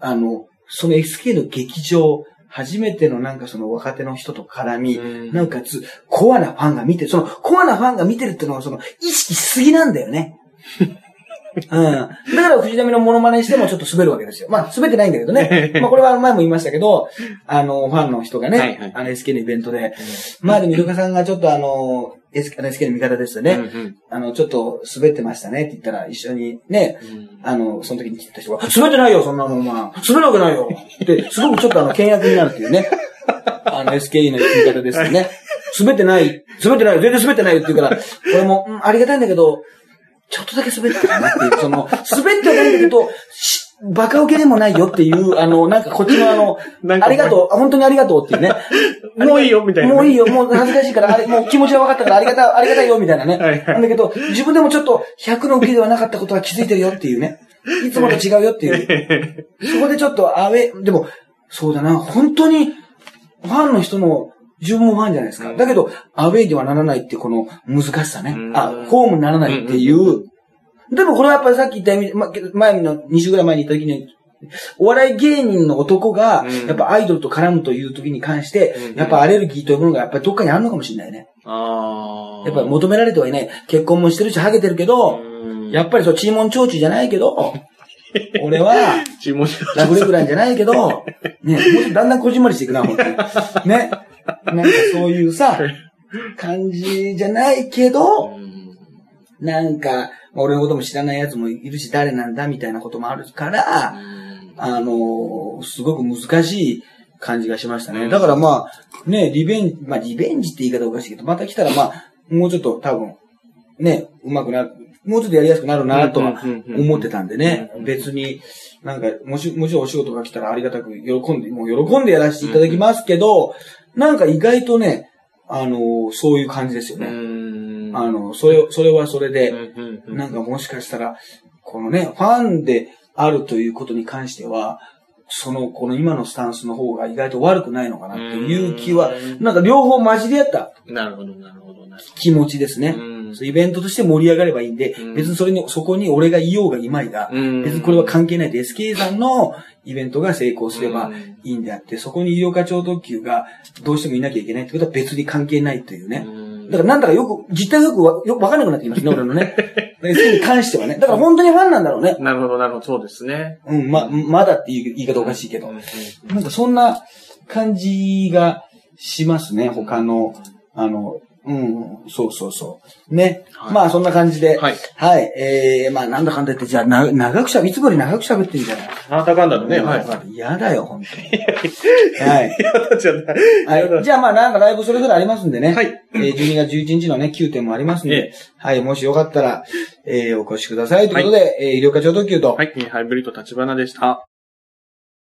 あの、その SK の劇場、初めてのなんかその若手の人と絡み、うんなおかつ、コアなファンが見てる、その、コアなファンが見てるっていうのは、その、意識しすぎなんだよね。<laughs> うん。だから藤波のモノマネしてもちょっと滑るわけですよ。まあ、滑ってないんだけどね。<laughs> まあ、これは前も言いましたけど、あの、ファンの人がね、はいはいあの SK のイベントで、まあでも、イルカさんがちょっとあの、SK, あの味方ですよね。うんうんあの、ちょっと滑ってましたねって言ったら、一緒にね、うんあの、その時に来てた人が、滑ってないよ、そんなの、お前。滑るわけないよ。って、すごくちょっとあの、険悪になるっていうね。<laughs> あの、SKE の言い方ですよね。滑ってない、滑ってない、全然滑ってないよって言うから、俺も、うん、ありがたいんだけど、ちょっとだけ滑ってるなっていう、その、滑ってはないんだけど、しバカ受けでもないよっていう、あの、なんかこっちのあの、なんかありがとう、本当にありがとうっていうね。<laughs> もういいよみたいなねもういいよ、もう恥ずかしいから、あれ、もう気持ちは分かったから、ありがたい、ありがたいよ、みたいなね。はいはいなんだけど、自分でもちょっと100の受けではなかったことは気づいてるよっていうね。いつもと違うよっていう。<laughs> そこでちょっとアウでも、そうだな、本当に、ファンの人の、自分もファンじゃないですか。うんだけど、アウェイではならないってこの難しさねう。んあ、ホームにならないっていう。でもこれはやっぱりさっき言ったま、前の2週ぐらい前に言った時に、お笑い芸人の男がうん、やっぱアイドルと絡むという時に関してう、んやっぱアレルギーというものがやっぱりどっかにあるのかもしれないね。ああ。やっぱり求められてはいない。結婚もしてるし、ハゲてるけど、うんやっぱりそう、チーモンチョウチじゃないけど、<laughs> 俺は、ラブレグランじゃないけど、ね、もうだんだんこじんまりしていくな、本当に。ね。<laughs> なんかそういうさ、感じじゃないけど、なんか、まあ俺のことも知らない奴もいるし、誰なんだみたいなこともあるから、あの、すごく難しい感じがしましたね。だからまあ、ね、リベンジ、まあリベンジって言い方おかしいけど、また来たらまあ、もうちょっと多分、ね、上手くなる、もうちょっとやりやすくなるなとは思ってたんでね、別に、なんか、もし、もちろんお仕事が来たらありがたく喜んで、もう喜んでやらせていただきますけど、なんか意外とね、あの、そういう感じですようね。ん。あの、それ、それはそれで、うんなんかもしかしたら、このね、ファンであるということに関しては、その、この今のスタンスの方が意外と悪くないのかなっていう気はう、ん。なんか両方混じり合ったなるほど、なるほど、気持ちですね。イベントとして盛り上がればいいんで、うん別にそれに、そこに俺がいようがいまいが、うん別にこれは関係ないで、SK さんのイベントが成功すればうんいいんであって、そこに医療課長特急がどうしてもいなきゃいけないってことは別に関係ないというね。うんだからなんだかよく、実態がよくわよくわかんなくなってきますね、<laughs> 俺のね。SK に関してはね。だから本当にファンなんだろうね。なるほど、なるほど、そうですね。うん、ま、まだっていう言い方おかしいけど。なんかそんな感じがしますね、他の、あの、うん、そうそうそう。ね。はいまあ、そんな感じで。はい。はい。えー、まあ、なんだかんだ言って、じゃあ、な、長くしゃべ、いつもより長くしゃべってんじゃない？なんだかんだとね、はい。はい。嫌だよ、本当に。はい。やだじゃない。はい。じゃあ、まあ、なんかライブそれぞれありますんでね。はい。えー、12月11日のね、9点もありますんで。えはい。もしよかったら、えー、お越しください。ということで、えー、医療課長特急と、はい。ハイブリッド立花でした。